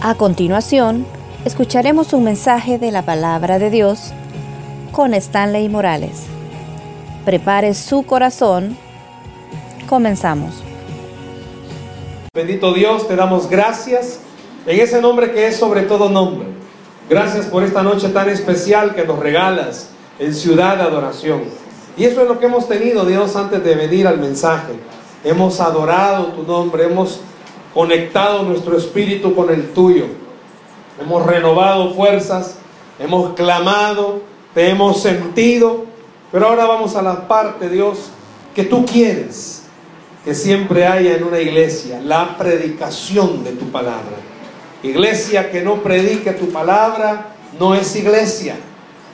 A continuación, escucharemos un mensaje de la palabra de Dios con Stanley Morales. Prepare su corazón. Comenzamos. Bendito Dios, te damos gracias en ese nombre que es sobre todo nombre. Gracias por esta noche tan especial que nos regalas en ciudad de adoración. Y eso es lo que hemos tenido, Dios, antes de venir al mensaje. Hemos adorado tu nombre, hemos conectado nuestro espíritu con el tuyo. Hemos renovado fuerzas, hemos clamado, te hemos sentido, pero ahora vamos a la parte, Dios, que tú quieres que siempre haya en una iglesia, la predicación de tu palabra. Iglesia que no predique tu palabra no es iglesia.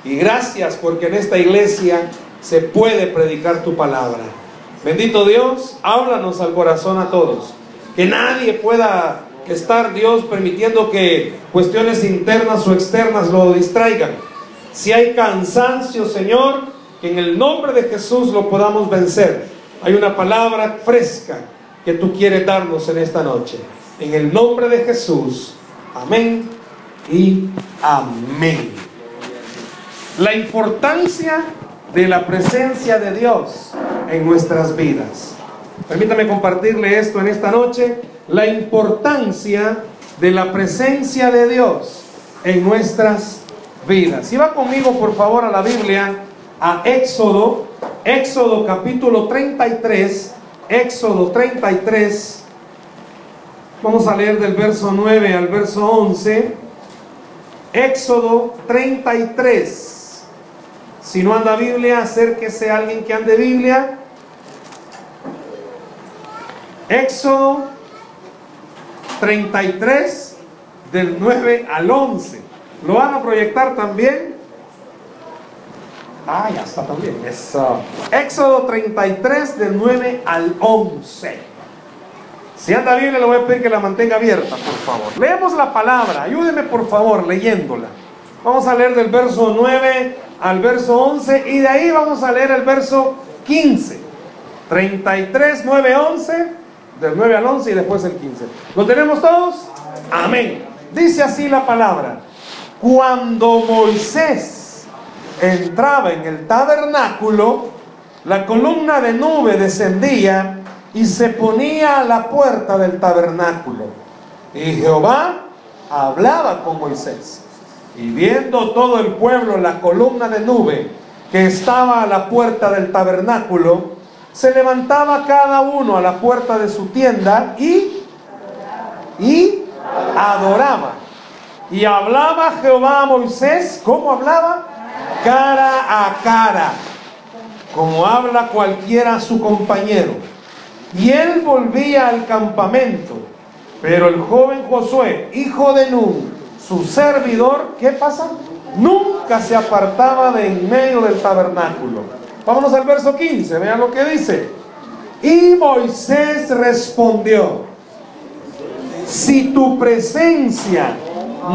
Y gracias porque en esta iglesia se puede predicar tu palabra. Bendito Dios, háblanos al corazón a todos. Que nadie pueda estar, Dios, permitiendo que cuestiones internas o externas lo distraigan. Si hay cansancio, Señor, que en el nombre de Jesús lo podamos vencer. Hay una palabra fresca que tú quieres darnos en esta noche. En el nombre de Jesús. Amén y amén. La importancia de la presencia de Dios en nuestras vidas. Permítame compartirle esto en esta noche, la importancia de la presencia de Dios en nuestras vidas. Si va conmigo por favor a la Biblia, a Éxodo, Éxodo capítulo 33, Éxodo 33, vamos a leer del verso 9 al verso 11, Éxodo 33. Si no anda Biblia, acérquese a alguien que ande Biblia. Éxodo 33 del 9 al 11. ¿Lo van a proyectar también? Ah, ya está también. Eso. Éxodo 33 del 9 al 11. Si anda Biblia, le voy a pedir que la mantenga abierta, por favor. Leemos la palabra. Ayúdeme, por favor, leyéndola. Vamos a leer del verso 9 al verso 11 y de ahí vamos a leer el verso 15. 33, 9, 11, del 9 al 11 y después el 15. ¿Lo tenemos todos? Amén. Dice así la palabra. Cuando Moisés entraba en el tabernáculo, la columna de nube descendía y se ponía a la puerta del tabernáculo. Y Jehová hablaba con Moisés. Y viendo todo el pueblo la columna de nube que estaba a la puerta del tabernáculo, se levantaba cada uno a la puerta de su tienda y, y adoraba. Y hablaba Jehová a Moisés, ¿cómo hablaba? Cara a cara, como habla cualquiera a su compañero. Y él volvía al campamento, pero el joven Josué, hijo de Nun, su servidor, ¿qué pasa? Nunca se apartaba de en medio del tabernáculo. Vámonos al verso 15, vean lo que dice. Y Moisés respondió, si tu presencia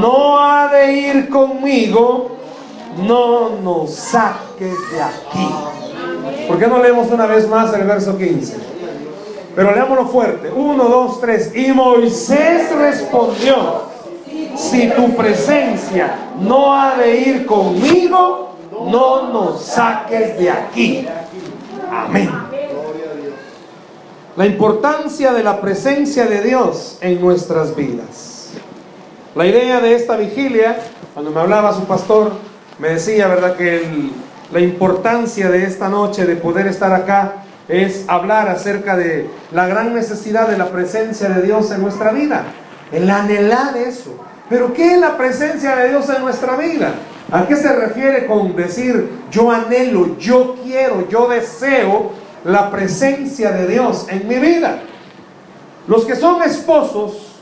no ha de ir conmigo, no nos saques de aquí. ¿Por qué no leemos una vez más el verso 15? Pero leámoslo fuerte. Uno, dos, tres. Y Moisés respondió, si tu presencia no ha de ir conmigo, no nos saques de aquí. Amén. La importancia de la presencia de Dios en nuestras vidas. La idea de esta vigilia, cuando me hablaba su pastor, me decía, ¿verdad?, que la importancia de esta noche de poder estar acá es hablar acerca de la gran necesidad de la presencia de Dios en nuestra vida, el anhelar eso. Pero ¿qué es la presencia de Dios en nuestra vida? ¿A qué se refiere con decir yo anhelo, yo quiero, yo deseo la presencia de Dios en mi vida? Los que son esposos,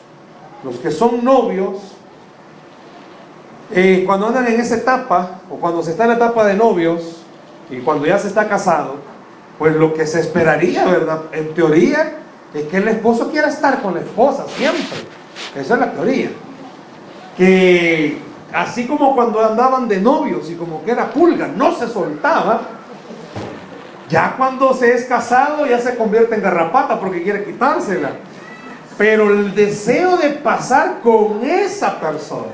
los que son novios, eh, cuando andan en esa etapa, o cuando se está en la etapa de novios, y cuando ya se está casado, pues lo que se esperaría, ¿verdad? En teoría, es que el esposo quiera estar con la esposa siempre. Esa es la teoría que así como cuando andaban de novios y como que era pulga, no se soltaba, ya cuando se es casado ya se convierte en garrapata porque quiere quitársela. pero el deseo de pasar con esa persona,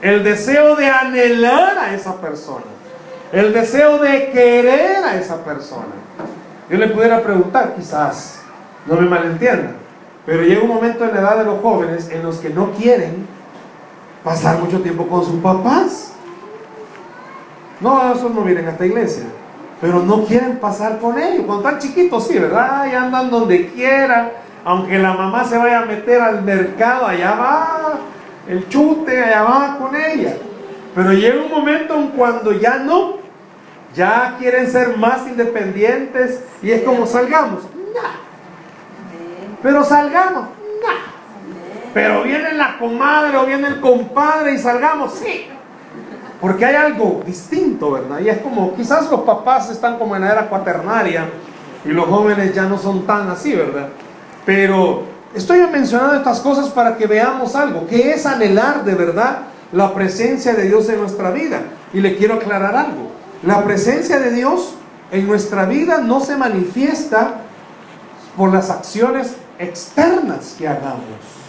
el deseo de anhelar a esa persona, el deseo de querer a esa persona. Yo le pudiera preguntar, quizás, no me malentiendan, pero llega un momento en la edad de los jóvenes en los que no quieren pasar mucho tiempo con sus papás. No, esos no vienen a esta iglesia, pero no quieren pasar con ellos. Cuando están chiquitos, sí, ¿verdad? Y andan donde quieran, aunque la mamá se vaya a meter al mercado, allá va el chute, allá va con ella. Pero llega un momento en cuando ya no, ya quieren ser más independientes y es como salgamos. Pero salgamos. Pero viene la comadre o viene el compadre y salgamos. Sí. Porque hay algo distinto, ¿verdad? Y es como, quizás los papás están como en la era cuaternaria y los jóvenes ya no son tan así, ¿verdad? Pero estoy mencionando estas cosas para que veamos algo, que es anhelar de verdad la presencia de Dios en nuestra vida. Y le quiero aclarar algo. La presencia de Dios en nuestra vida no se manifiesta por las acciones externas que hagamos,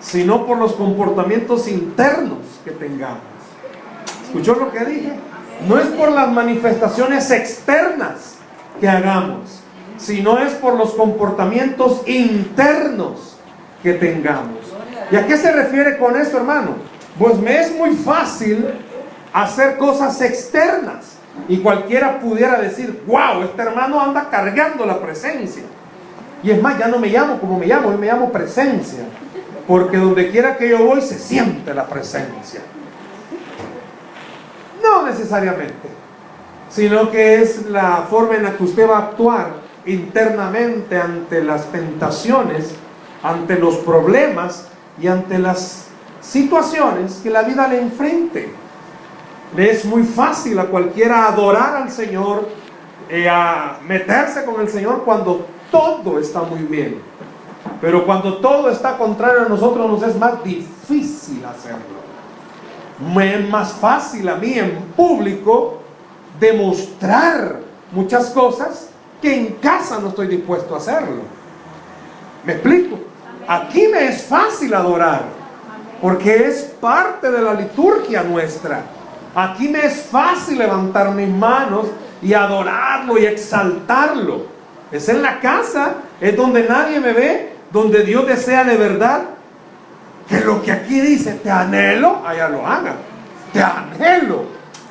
sino por los comportamientos internos que tengamos. ¿Escuchó lo que dije? No es por las manifestaciones externas que hagamos, sino es por los comportamientos internos que tengamos. ¿Y a qué se refiere con esto, hermano? Pues me es muy fácil hacer cosas externas y cualquiera pudiera decir, wow, este hermano anda cargando la presencia. Y es más, ya no me llamo como me llamo, yo me llamo presencia. Porque donde quiera que yo voy se siente la presencia. No necesariamente, sino que es la forma en la que usted va a actuar internamente ante las tentaciones, ante los problemas y ante las situaciones que la vida le enfrente. Le es muy fácil a cualquiera adorar al Señor, eh, a meterse con el Señor cuando todo está muy bien. Pero cuando todo está contrario a nosotros nos es más difícil hacerlo. Me es más fácil a mí en público demostrar muchas cosas que en casa no estoy dispuesto a hacerlo. ¿Me explico? Aquí me es fácil adorar porque es parte de la liturgia nuestra. Aquí me es fácil levantar mis manos y adorarlo y exaltarlo. Es en la casa, es donde nadie me ve, donde Dios desea de verdad que lo que aquí dice, te anhelo, allá lo haga. Te anhelo.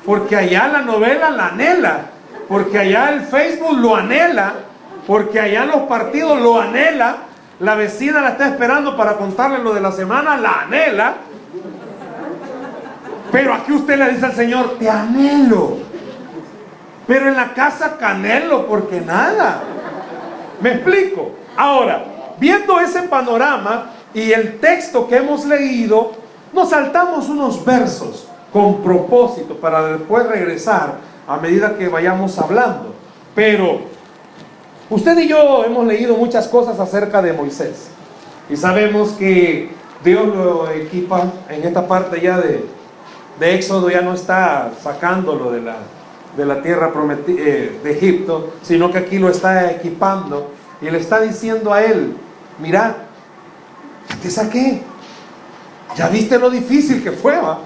Porque allá la novela la anhela. Porque allá el Facebook lo anhela. Porque allá los partidos lo anhela. La vecina la está esperando para contarle lo de la semana, la anhela. Pero aquí usted le dice al Señor, te anhelo. Pero en la casa canelo, porque nada. ¿Me explico? Ahora, viendo ese panorama y el texto que hemos leído, nos saltamos unos versos con propósito para después regresar a medida que vayamos hablando. Pero usted y yo hemos leído muchas cosas acerca de Moisés y sabemos que Dios lo equipa en esta parte ya de, de Éxodo, ya no está sacándolo de la, de la tierra prometida, eh, de Egipto, sino que aquí lo está equipando y le está diciendo a él, mira, ya te saqué, ya viste lo difícil que fue, ¿va?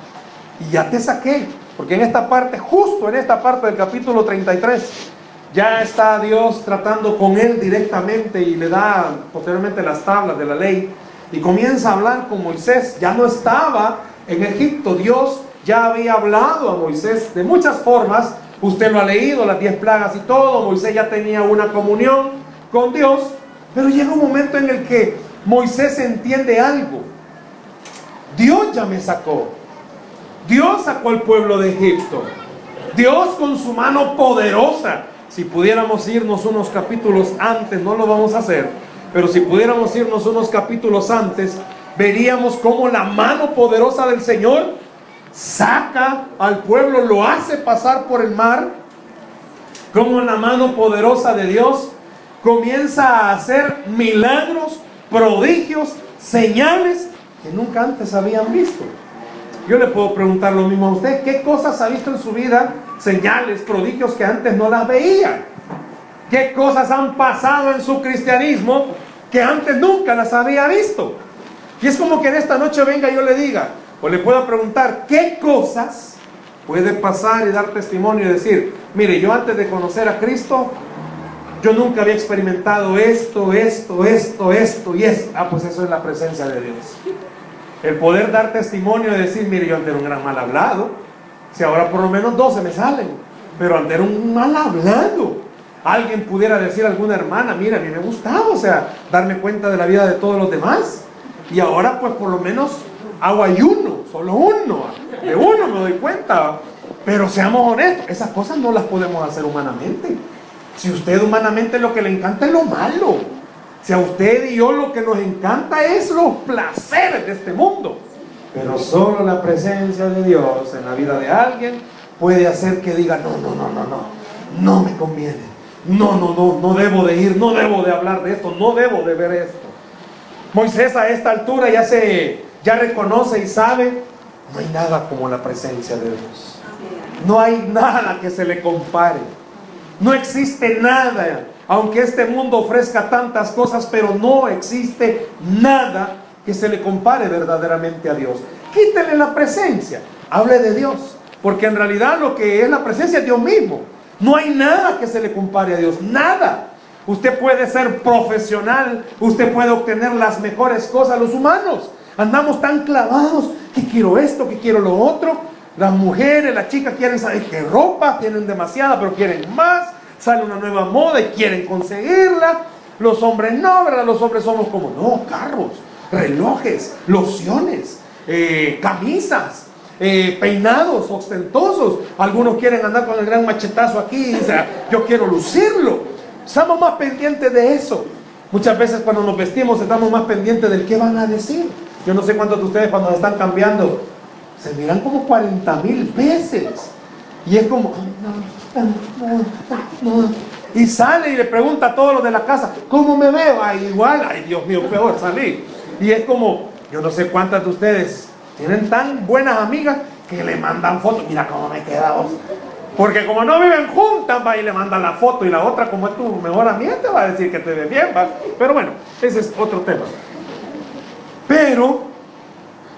y ya te saqué, porque en esta parte, justo en esta parte del capítulo 33, ya está Dios tratando con él directamente y le da posteriormente las tablas de la ley y comienza a hablar con Moisés, ya no estaba en Egipto, Dios ya había hablado a Moisés de muchas formas, Usted lo ha leído, las diez plagas y todo. Moisés ya tenía una comunión con Dios. Pero llega un momento en el que Moisés entiende algo. Dios ya me sacó. Dios sacó al pueblo de Egipto. Dios con su mano poderosa. Si pudiéramos irnos unos capítulos antes, no lo vamos a hacer. Pero si pudiéramos irnos unos capítulos antes, veríamos cómo la mano poderosa del Señor saca al pueblo, lo hace pasar por el mar, como la mano poderosa de Dios comienza a hacer milagros, prodigios, señales que nunca antes habían visto. Yo le puedo preguntar lo mismo a usted, ¿qué cosas ha visto en su vida? Señales, prodigios que antes no las veía. ¿Qué cosas han pasado en su cristianismo que antes nunca las había visto. Y es como que en esta noche venga y yo le diga, o le pueda preguntar, ¿qué cosas puede pasar y dar testimonio y decir, mire, yo antes de conocer a Cristo, yo nunca había experimentado esto, esto, esto, esto y esto. Ah, pues eso es la presencia de Dios. El poder dar testimonio y decir, mire, yo antes era un gran mal hablado. Si ahora por lo menos 12 me salen. Pero antes era un mal hablado. Alguien pudiera decir a alguna hermana, mira, a mí me gustaba, o sea, darme cuenta de la vida de todos los demás. Y ahora pues por lo menos hago ayuno, solo uno. De uno me doy cuenta. Pero seamos honestos, esas cosas no las podemos hacer humanamente. Si usted humanamente lo que le encanta es lo malo. Si a usted y yo lo que nos encanta es los placeres de este mundo. Pero solo la presencia de Dios en la vida de alguien puede hacer que diga, no, no, no, no, no, no me conviene. No, no, no, no debo de ir, no debo de hablar de esto, no debo de ver esto. Moisés a esta altura ya se, ya reconoce y sabe, no hay nada como la presencia de Dios. No hay nada que se le compare. No existe nada, aunque este mundo ofrezca tantas cosas, pero no existe nada que se le compare verdaderamente a Dios. Quítele la presencia, hable de Dios, porque en realidad lo que es la presencia es Dios mismo. No hay nada que se le compare a Dios, nada. Usted puede ser profesional, usted puede obtener las mejores cosas, los humanos. Andamos tan clavados que quiero esto, que quiero lo otro, las mujeres, las chicas quieren saber qué ropa, tienen demasiada, pero quieren más. Sale una nueva moda y quieren conseguirla. Los hombres no, ¿verdad? Los hombres somos como, no, carros, relojes, lociones, eh, camisas, eh, peinados ostentosos. Algunos quieren andar con el gran machetazo aquí y yo quiero lucirlo. Estamos más pendientes de eso. Muchas veces cuando nos vestimos estamos más pendientes del qué van a decir. Yo no sé cuántos de ustedes cuando están cambiando se miran como 40 mil veces. Y es como, y sale y le pregunta a todos los de la casa, ¿cómo me veo? Ay, igual, ay Dios mío, peor salí. Y es como, yo no sé cuántas de ustedes tienen tan buenas amigas que le mandan fotos, mira cómo me queda vos. Porque como no viven juntas, va y le mandan la foto y la otra, como es tu mejor amiga, te va a decir que te ve bien, va. Pero bueno, ese es otro tema. Pero,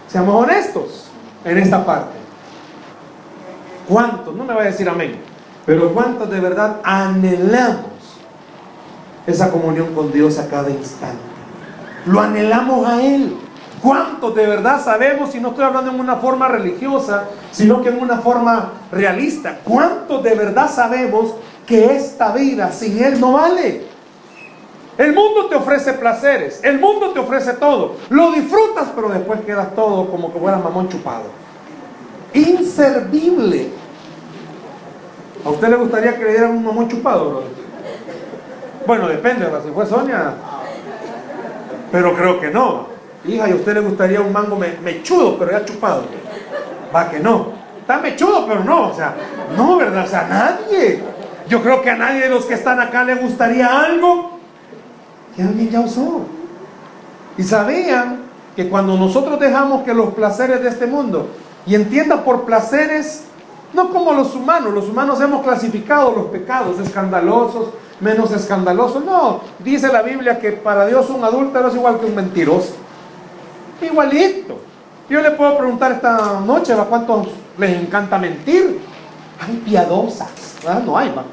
seamos honestos, en esta parte. ¿Cuántos? No me va a decir amén. Pero ¿cuántos de verdad anhelamos esa comunión con Dios a cada instante? Lo anhelamos a Él. ¿Cuántos de verdad sabemos, y no estoy hablando en una forma religiosa, sino que en una forma realista, cuántos de verdad sabemos que esta vida sin Él no vale? El mundo te ofrece placeres, el mundo te ofrece todo. Lo disfrutas, pero después quedas todo como que fuera mamón chupado. Inservible. ¿A usted le gustaría que le dieran un mamón chupado? Bueno, depende, Si fue Sonia. Pero creo que no. Hija, ¿y a usted le gustaría un mango mechudo, pero ya chupado? Va que no. Está mechudo, pero no. O sea, no, ¿verdad? O sea, nadie. Yo creo que a nadie de los que están acá le gustaría algo que alguien ya usó. Y sabían que cuando nosotros dejamos que los placeres de este mundo, y entienda por placeres, no como los humanos, los humanos hemos clasificado los pecados, escandalosos, menos escandalosos, no, dice la Biblia que para Dios un adúltero es igual que un mentiroso, igualito. Yo le puedo preguntar esta noche a cuántos les encanta mentir. Hay piadosas, no hay, va.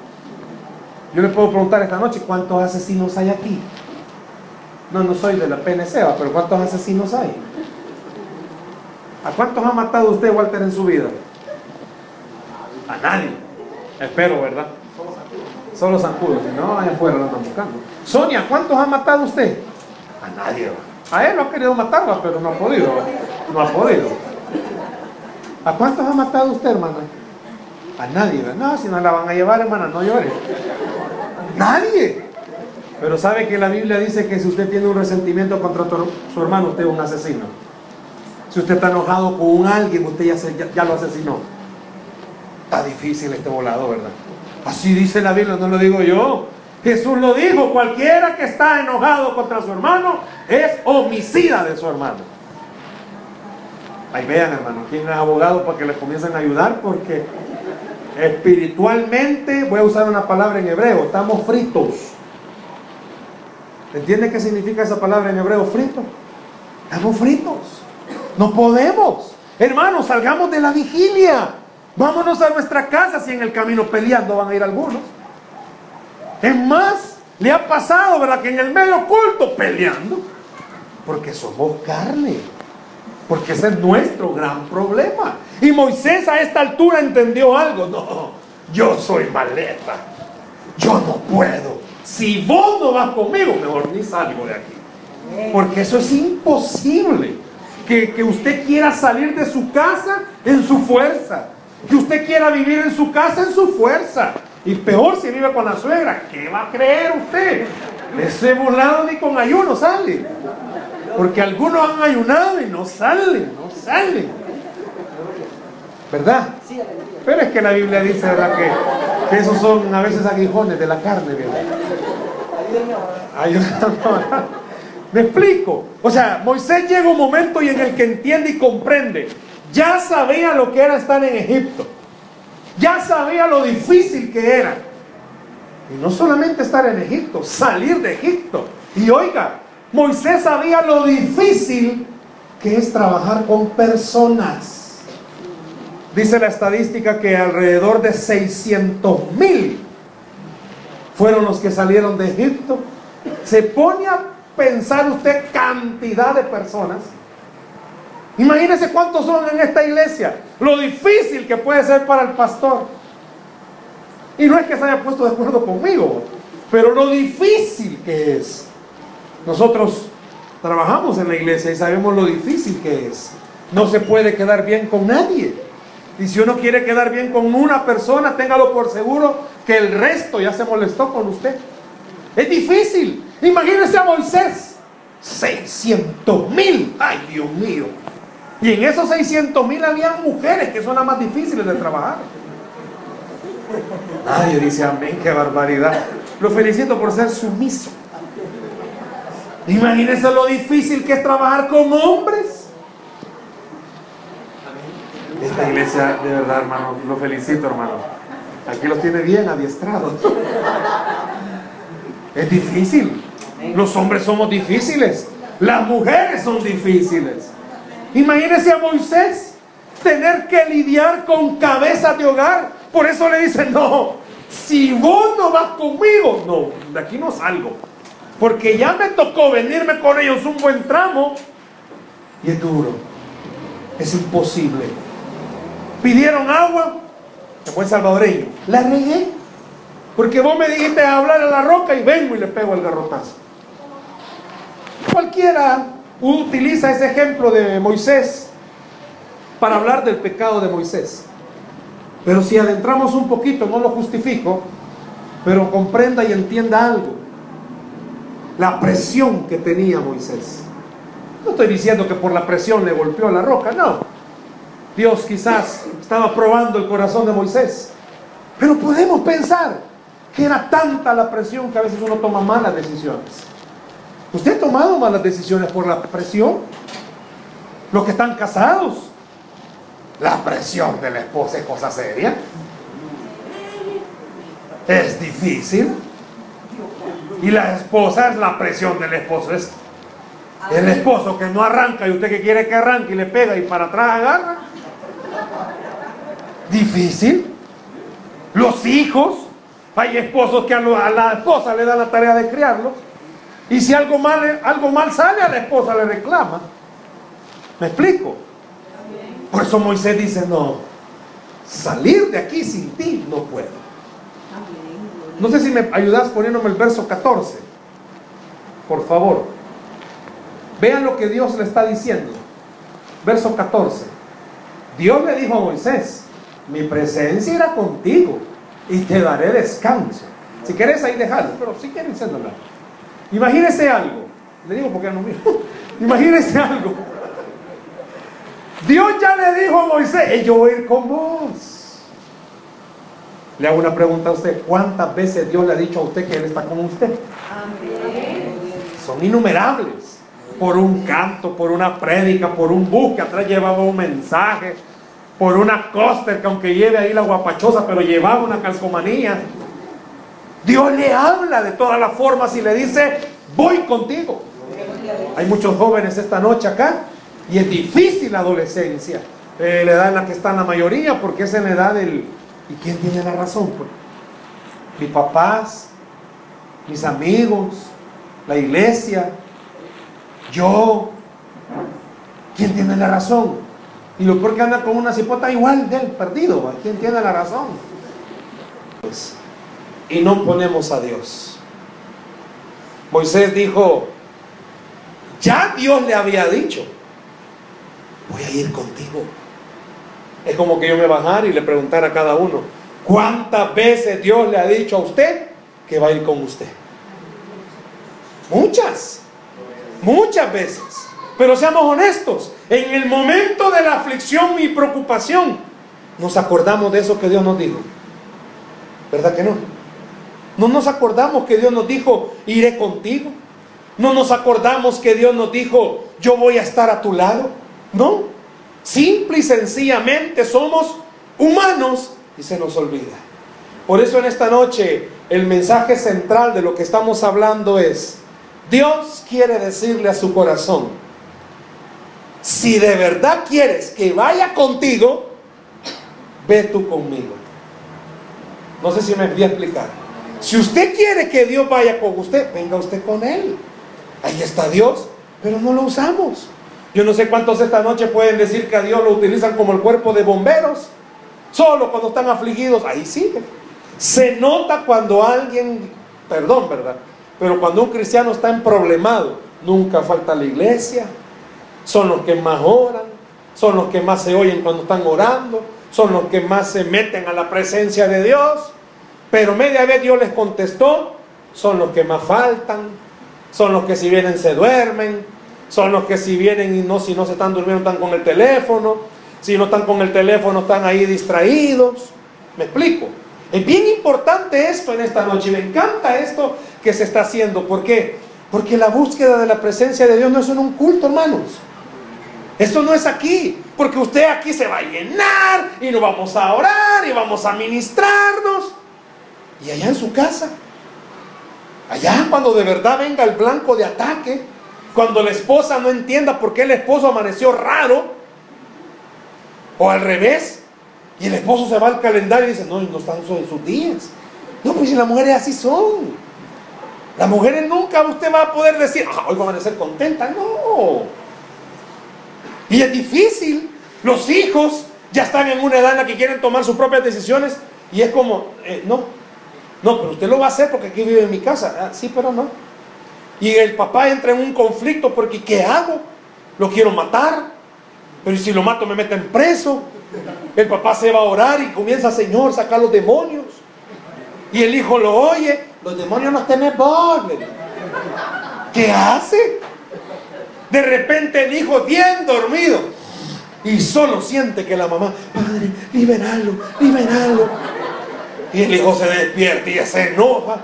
Yo le puedo preguntar esta noche cuántos asesinos hay aquí. No, no soy de la PNC, pero ¿cuántos asesinos hay? ¿A cuántos ha matado usted, Walter, en su vida? A nadie. Espero, ¿verdad? Solo zancudos. Si no, allá afuera lo andan buscando. Sonia, ¿cuántos ha matado usted? A nadie. A él no ha querido matarla, pero no ha podido. No ha podido. ¿A cuántos ha matado usted, hermana? A nadie. No, si no la van a llevar, hermana, no llore. Nadie. Pero sabe que la Biblia dice que si usted tiene un resentimiento contra su hermano, usted es un asesino. Si usted está enojado con alguien, usted ya, lo asesinó. Está difícil este volado, ¿verdad? Así dice la Biblia, no lo digo yo. Jesús lo dijo, cualquiera que está enojado contra su hermano es homicida de su hermano. Ahí vean, hermano, quién es abogado para que les comiencen a ayudar, porque espiritualmente, voy a usar una palabra en hebreo, estamos fritos. ¿Entiende qué significa esa palabra en hebreo frito? Estamos fritos. No podemos. Hermanos, salgamos de la vigilia. Vámonos a nuestra casa si en el camino peleando van a ir algunos. Es más, le ha pasado, ¿verdad? Que en el medio oculto peleando. Porque somos carne. Porque ese es nuestro gran problema. Y Moisés a esta altura entendió algo. No, yo soy maleta. Yo no puedo. Si vos no vas conmigo, mejor ni salgo de aquí. Porque eso es imposible. Que, que usted quiera salir de su casa en su fuerza. Que usted quiera vivir en su casa en su fuerza. Y peor si vive con la suegra. ¿Qué va a creer usted? Ese burlado ni con ayuno sale. Porque algunos han ayunado y no salen, no salen. ¿Verdad? Pero es que la Biblia dice, ¿verdad? Que, que esos son a veces aguijones de la carne, ¿verdad? Me explico. O sea, Moisés llega un momento y en el que entiende y comprende. Ya sabía lo que era estar en Egipto. Ya sabía lo difícil que era. Y no solamente estar en Egipto, salir de Egipto. Y oiga, Moisés sabía lo difícil que es trabajar con personas. Dice la estadística que alrededor de 600 mil fueron los que salieron de Egipto. Se pone a pensar usted cantidad de personas. Imagínese cuántos son en esta iglesia. Lo difícil que puede ser para el pastor. Y no es que se haya puesto de acuerdo conmigo, pero lo difícil que es. Nosotros trabajamos en la iglesia y sabemos lo difícil que es. No se puede quedar bien con nadie. Y si uno quiere quedar bien con una persona, téngalo por seguro que el resto ya se molestó con usted. Es difícil. Imagínese a Moisés. 600 mil. Ay, Dios mío. Y en esos 600 mil habían mujeres que son las más difíciles de trabajar. Nadie dice amén, qué barbaridad. Lo felicito por ser sumiso. Imagínense lo difícil que es trabajar con hombres. Esta iglesia, de verdad, hermano, lo felicito, hermano. Aquí los tiene bien adiestrados. Es difícil. Los hombres somos difíciles. Las mujeres son difíciles. Imagínense a Moisés tener que lidiar con cabezas de hogar. Por eso le dicen, no, si vos no vas conmigo, no, de aquí no salgo. Porque ya me tocó venirme con ellos un buen tramo. Y es duro. Es imposible. Pidieron agua. Se fue salvadoreño. La regué. Porque vos me dijiste hablar a la roca y vengo y le pego el garrotazo. Cualquiera utiliza ese ejemplo de Moisés para hablar del pecado de Moisés. Pero si adentramos un poquito, no lo justifico, pero comprenda y entienda algo. La presión que tenía Moisés. No estoy diciendo que por la presión le golpeó la roca, no. Dios quizás estaba probando el corazón de Moisés. Pero podemos pensar que era tanta la presión que a veces uno toma malas decisiones. ¿Usted ha tomado malas decisiones por la presión? Los que están casados. La presión de la esposa es cosa seria. Es difícil. Y la esposa es la presión del esposo. Es el esposo que no arranca y usted que quiere que arranque y le pega y para atrás agarra. Difícil. Los hijos. Hay esposos que a, la esposa le dan la tarea de criarlos. Y si algo mal, algo mal sale, a la esposa le reclama. ¿Me explico? Por eso Moisés dice, no, salir de aquí sin ti no puedo. No sé si me ayudas poniéndome el verso 14. Por favor. Vean lo que Dios le está diciendo. Verso 14. Dios le dijo a Moisés, mi presencia irá contigo y te daré descanso. Si quieres ahí dejarlo, pero si quieren hacerlo. Imagínese algo. Le digo porque no miro. Imagínese algo. Dios ya le dijo a Moisés, yo voy a ir con vos. Le hago una pregunta a usted. ¿Cuántas veces Dios le ha dicho a usted que Él está con usted? Son innumerables. Por un canto, por una prédica, por un bus que atrás llevaba un mensaje, por una coster que aunque lleve ahí la guapachosa, pero llevaba una calcomanía. Dios le habla de todas las formas y le dice, voy contigo. Hay muchos jóvenes esta noche acá y es difícil la adolescencia, eh, la edad en la que está la mayoría, porque es en la edad del... ¿Y quién tiene la razón? Pues? Mis papás, mis amigos, la iglesia, yo. ¿Quién tiene la razón? Y lo peor que anda con una cipota igual del perdido. ¿Quién tiene la razón? Pues, y no ponemos a Dios. Moisés dijo, ya Dios le había dicho, voy a ir contigo. Es como que yo me bajara y le preguntara a cada uno, ¿cuántas veces Dios le ha dicho a usted que va a ir con usted? Muchas, muchas veces. Pero seamos honestos, en el momento de la aflicción y preocupación, nos acordamos de eso que Dios nos dijo. ¿Verdad que no? No nos acordamos que Dios nos dijo, iré contigo. No nos acordamos que Dios nos dijo, yo voy a estar a tu lado. No, simple y sencillamente somos humanos y se nos olvida. Por eso en esta noche el mensaje central de lo que estamos hablando es, Dios quiere decirle a su corazón, si de verdad quieres que vaya contigo, ve tú conmigo. No sé si me voy a explicar. Si usted quiere que Dios vaya con usted, venga usted con Él. Ahí está Dios, pero no lo usamos. Yo no sé cuántos esta noche pueden decir que a Dios lo utilizan como el cuerpo de bomberos. Solo cuando están afligidos, ahí sigue. Se nota cuando alguien, perdón, ¿verdad? Pero cuando un cristiano está en problemado, nunca falta la iglesia. Son los que más oran, son los que más se oyen cuando están orando, son los que más se meten a la presencia de Dios. Pero media vez Dios les contestó, son los que más faltan, son los que si vienen se duermen, son los que si vienen y no, si no se están durmiendo están con el teléfono, si no están con el teléfono están ahí distraídos. ¿Me explico? Es bien importante esto en esta noche me encanta esto que se está haciendo. ¿Por qué? Porque la búsqueda de la presencia de Dios no es un culto, hermanos. Esto no es aquí, porque usted aquí se va a llenar y nos vamos a orar y vamos a ministrarnos. Y allá en su casa, allá cuando de verdad venga el blanco de ataque, cuando la esposa no entienda por qué el esposo amaneció raro, o al revés, y el esposo se va al calendario y dice, no, no están en sus días. No, pues si las mujeres así son. Las mujeres nunca usted va a poder decir, ah, hoy van a ser contentas. No. Y es difícil. Los hijos ya están en una edad en la que quieren tomar sus propias decisiones. Y es como, eh, no, no, pero usted lo va a hacer porque aquí vive en mi casa. Ah, sí, pero no. Y el papá entra en un conflicto porque ¿qué hago? Lo quiero matar. Pero si lo mato me meten preso. El papá se va a orar y comienza, Señor, sacar los demonios. Y el hijo lo oye. Los demonios no tenés vos. ¿Qué hace? De repente el hijo bien dormido. Y solo siente que la mamá, Padre, liberalo, liberalo. Y el hijo se despierta y se enoja.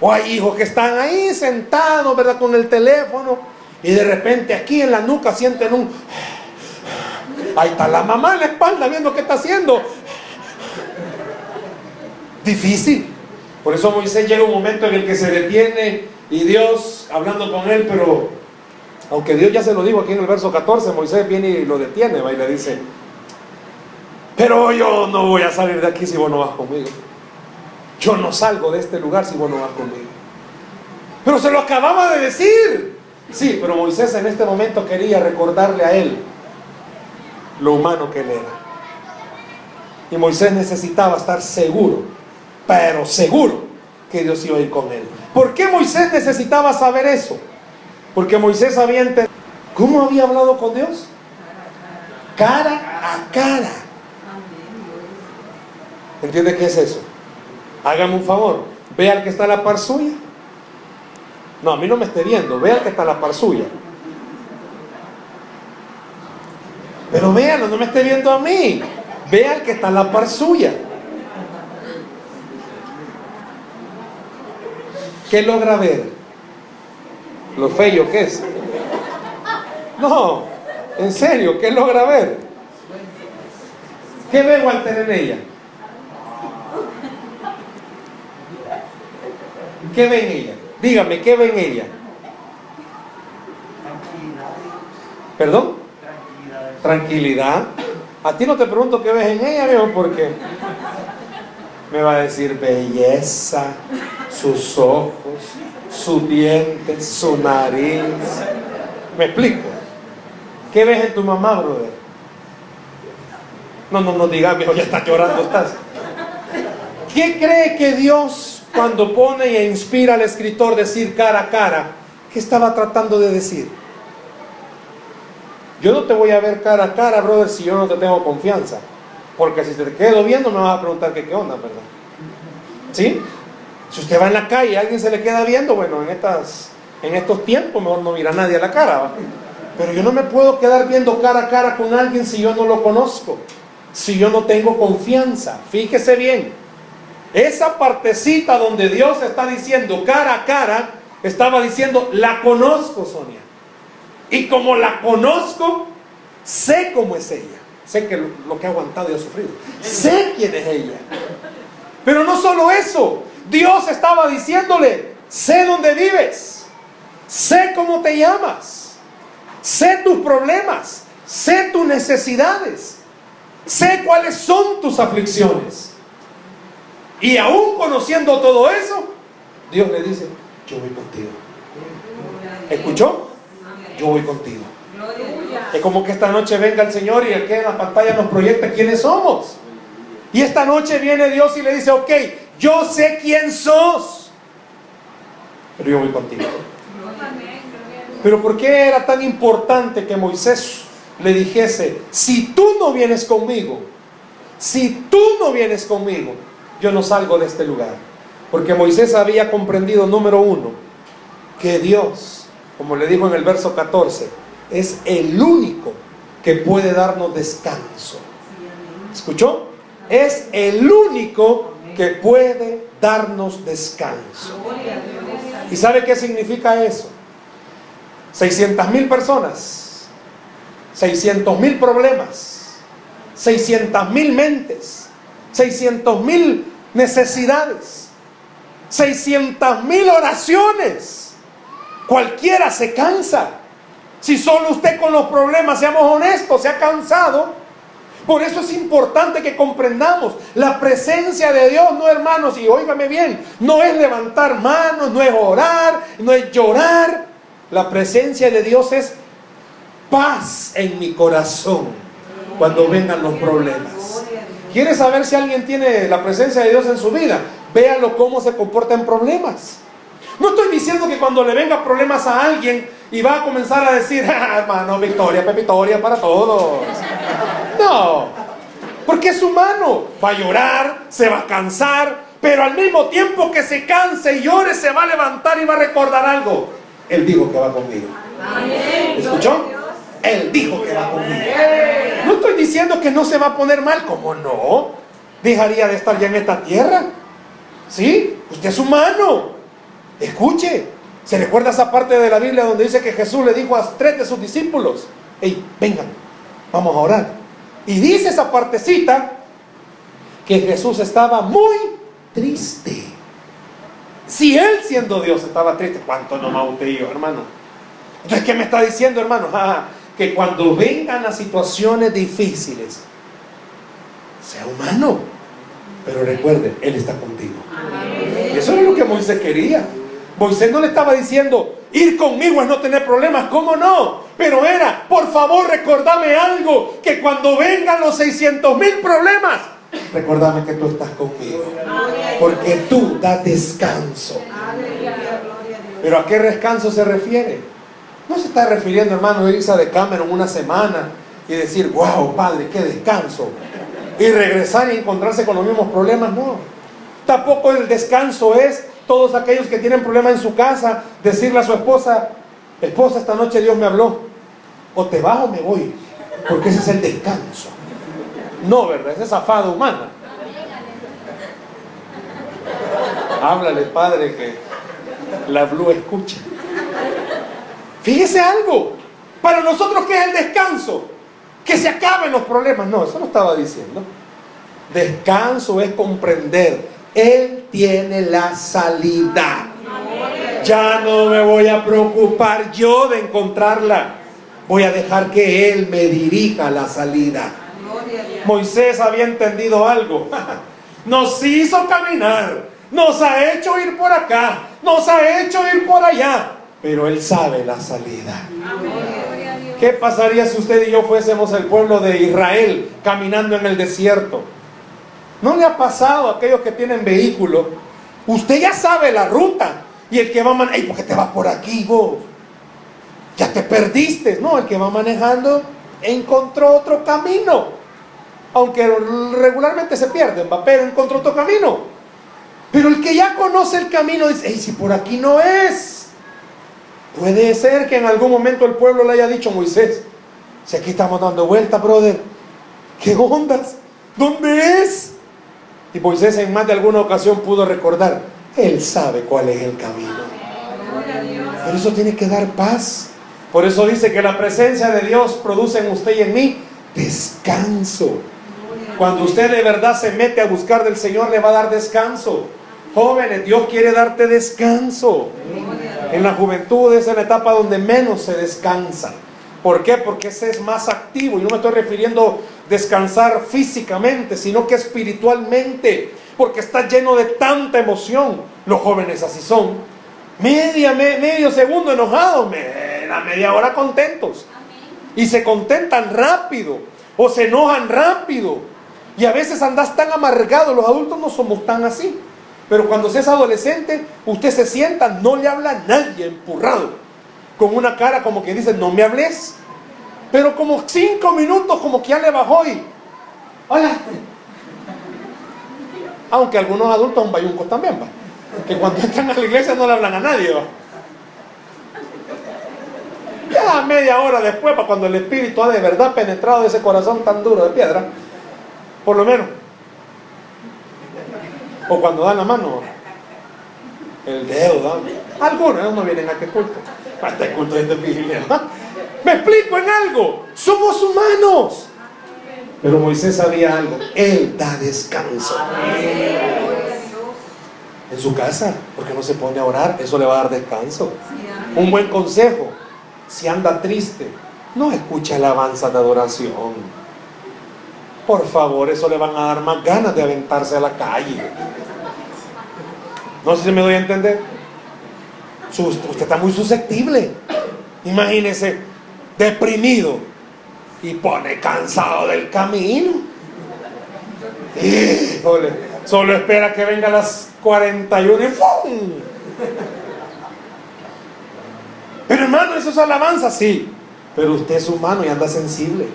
O hay hijos que están ahí sentados, ¿verdad? Con el teléfono. Y de repente aquí en la nuca sienten un... Ahí está la mamá en la espalda viendo qué está haciendo. Difícil. Por eso Moisés llega un momento en el que se detiene y Dios hablando con él, pero aunque Dios ya se lo dijo aquí en el verso 14, Moisés viene y lo detiene y le dice, pero yo no voy a salir de aquí si vos no vas conmigo. Yo no salgo de este lugar si vos no vas conmigo. Pero se lo acababa de decir. Sí, pero Moisés en este momento quería recordarle a él lo humano que él era. Y Moisés necesitaba estar seguro, pero seguro que Dios iba a ir con él. ¿Por qué Moisés necesitaba saber eso? Porque Moisés había entendido. ¿Cómo había hablado con Dios? Cara a cara. ¿Entiende qué es eso? Hágame un favor. Ve al que está a la par suya. No, a mí no me esté viendo. Ve al que está a la par suya. Pero véanlo, no me esté viendo a mí. Ve al que está a la par suya. ¿Qué logra ver? Lo feo que es. No, en serio, ¿qué logra ver? ¿Qué ve Walter en ella? ¿Qué ve en ella? Dígame, ¿qué ve en ella? ¿Perdón? Tranquilidad. A ti no te pregunto qué ves en ella, viejo, porque me va a decir belleza, sus ojos, sus dientes, su nariz. ¿Me explico? ¿Qué ves en tu mamá, brother? No, no, no digas, viejo, ya estás llorando, estás. ¿Qué cree que Dios, cuando pone e inspira al escritor decir cara a cara, qué estaba tratando de decir? Yo no te voy a ver cara a cara, brother, si yo no te tengo confianza. Porque si te quedo viendo, me vas a preguntar qué, qué onda, ¿verdad? ¿Sí? Si usted va en la calle y alguien se le queda viendo, bueno, en, estas, en estos tiempos mejor no mira a nadie a la cara. Pero yo no me puedo quedar viendo cara a cara con alguien si yo no lo conozco, si yo no tengo confianza. Fíjese bien, esa partecita donde Dios está diciendo cara a cara, estaba diciendo, la conozco, Sonia. Y como la conozco, sé cómo es ella. Sé que lo, que ha aguantado y ha sufrido. Sé quién es ella. Pero no solo eso. Dios estaba diciéndole, sé dónde vives. Sé cómo te llamas. Sé tus problemas. Sé tus necesidades. Sé cuáles son tus aflicciones. Y aún conociendo todo eso, Dios le dice, yo voy contigo. ¿Escuchó? yo voy contigo. Es como que esta noche venga el Señor y el que en la pantalla nos proyecta quiénes somos. Y esta noche viene Dios y le dice, ok, yo sé quién sos, pero yo voy contigo. Pero ¿por qué era tan importante que Moisés le dijese, si tú no vienes conmigo, si tú no vienes conmigo, yo no salgo de este lugar? Porque Moisés había comprendido, número uno, que Dios como le dijo en el verso 14, es el único que puede darnos descanso. ¿Escuchó? Es el único que puede darnos descanso. ¿Y sabe qué significa eso? 600 mil personas, 600 mil problemas, 600 mil mentes, 600 mil necesidades, 600 mil oraciones Cualquiera se cansa. Si solo usted con los problemas, seamos honestos, se ha cansado. Por eso es importante que comprendamos la presencia de Dios, no hermanos, y óigame bien, no es levantar manos, no es orar, no es llorar. La presencia de Dios es paz en mi corazón cuando vengan los problemas. ¿Quiere saber si alguien tiene la presencia de Dios en su vida? Véalo cómo se comporta en problemas. No estoy diciendo que cuando le venga problemas a alguien y va a comenzar a decir, ah, hermano, victoria, victoria para todos. No, porque es humano. Va a llorar, se va a cansar, pero al mismo tiempo que se canse y llore, se va a levantar y va a recordar algo. Él dijo que va conmigo. ¿Escuchó? Él dijo que va conmigo. No estoy diciendo que no se va a poner mal, como no. Dejaría de estar ya en esta tierra. ¿Sí? Usted es humano. Escuche, ¿se recuerda esa parte de la Biblia donde dice que Jesús le dijo a tres de sus discípulos, hey, vengan, vamos a orar? Y dice esa partecita que Jesús estaba muy triste. Si él siendo Dios estaba triste, ¿cuánto no y yo, hermano? Entonces, ¿qué me está diciendo, hermano? Ah, que cuando vengan las situaciones difíciles, sea humano. Pero recuerde, Él está contigo. Eso es lo que Moisés quería. Moisés no le estaba diciendo, ir conmigo es no tener problemas, ¿cómo no? Pero era, por favor, recordame algo, que cuando vengan los 600 mil problemas, recordame que tú estás conmigo. Porque tú das descanso. Pero ¿a qué descanso se refiere? No se está refiriendo, hermano, a irse de Cameron una semana y decir, wow, padre, qué descanso. Y regresar y encontrarse con los mismos problemas, no. Tampoco el descanso es todos aquellos que tienen problemas en su casa, decirle a su esposa, esposa, esta noche Dios me habló, o te vas o me voy, porque ese es el descanso. No, ¿verdad? Esa es zafada humana. Háblale, Padre, que la Blue escucha. Fíjese algo. Para nosotros, ¿qué es el descanso? Que se acaben los problemas. No, eso no estaba diciendo. Descanso es comprender él tiene la salida. Ya no me voy a preocupar yo de encontrarla. Voy a dejar que Él me dirija a la salida. Moisés había entendido algo. Nos hizo caminar. Nos ha hecho ir por acá. Nos ha hecho ir por allá. Pero Él sabe la salida. ¿Qué pasaría si usted y yo fuésemos el pueblo de Israel caminando en el desierto? ¿No le ha pasado a aquellos que tienen vehículo? Usted ya sabe la ruta. Y el que va manejando, ¡ay, por qué te vas por aquí vos! Ya te perdiste. No, el que va manejando encontró otro camino. Aunque regularmente se pierden, va, pero encontró otro camino. Pero el que ya conoce el camino dice, ¡ay, si por aquí no es! Puede ser que en algún momento el pueblo le haya dicho a Moisés, si aquí estamos dando vuelta, brother, ¿qué ondas? ¿Dónde es? Y Moisés en más de alguna ocasión pudo recordar, él sabe cuál es el camino. Pero eso tiene que dar paz. Por eso dice que la presencia de Dios produce en usted y en mí descanso. Cuando usted de verdad se mete a buscar del Señor, le va a dar descanso. Jóvenes, Dios quiere darte descanso. En la juventud es en la etapa donde menos se descansa. ¿Por qué? Porque ese es más activo. Y no me estoy refiriendo descansar físicamente, sino que espiritualmente porque está lleno de tanta emoción. Los jóvenes así son. Media, medio segundo enojados, la media hora contentos. Y se contentan rápido o se enojan rápido. Y a veces andas tan amargado, los adultos no somos tan así. Pero cuando se es adolescente, usted se sienta, no le habla a nadie, empurrado, con una cara como que dice, no me hables. Pero como cinco minutos, como que ya le bajó y, hola, aunque algunos adultos son bayuncos también, va. Que cuando entran a la iglesia no le hablan a nadie, va. Ya media hora después, para cuando el Espíritu ha de verdad penetrado ese corazón tan duro de piedra, por lo menos. O cuando dan la mano, el dedo, ¿no? Algunos no vienen a este culto. A este culto de este vigilia. Me explico en algo. Somos humanos. Pero Moisés sabía algo. Él da descanso. En su casa, porque no se pone a orar, eso le va a dar descanso. Un buen consejo, si anda triste, no escucha alabanza de adoración. Por favor, eso le van a dar más ganas de aventarse a la calle. No sé si me doy a entender. Usted está muy susceptible. Imagínese, deprimido, y pone cansado del camino. solo espera que venga a las 41 y ¡fum! Pero hermano, eso es alabanza, sí. Pero usted es humano y anda sensible.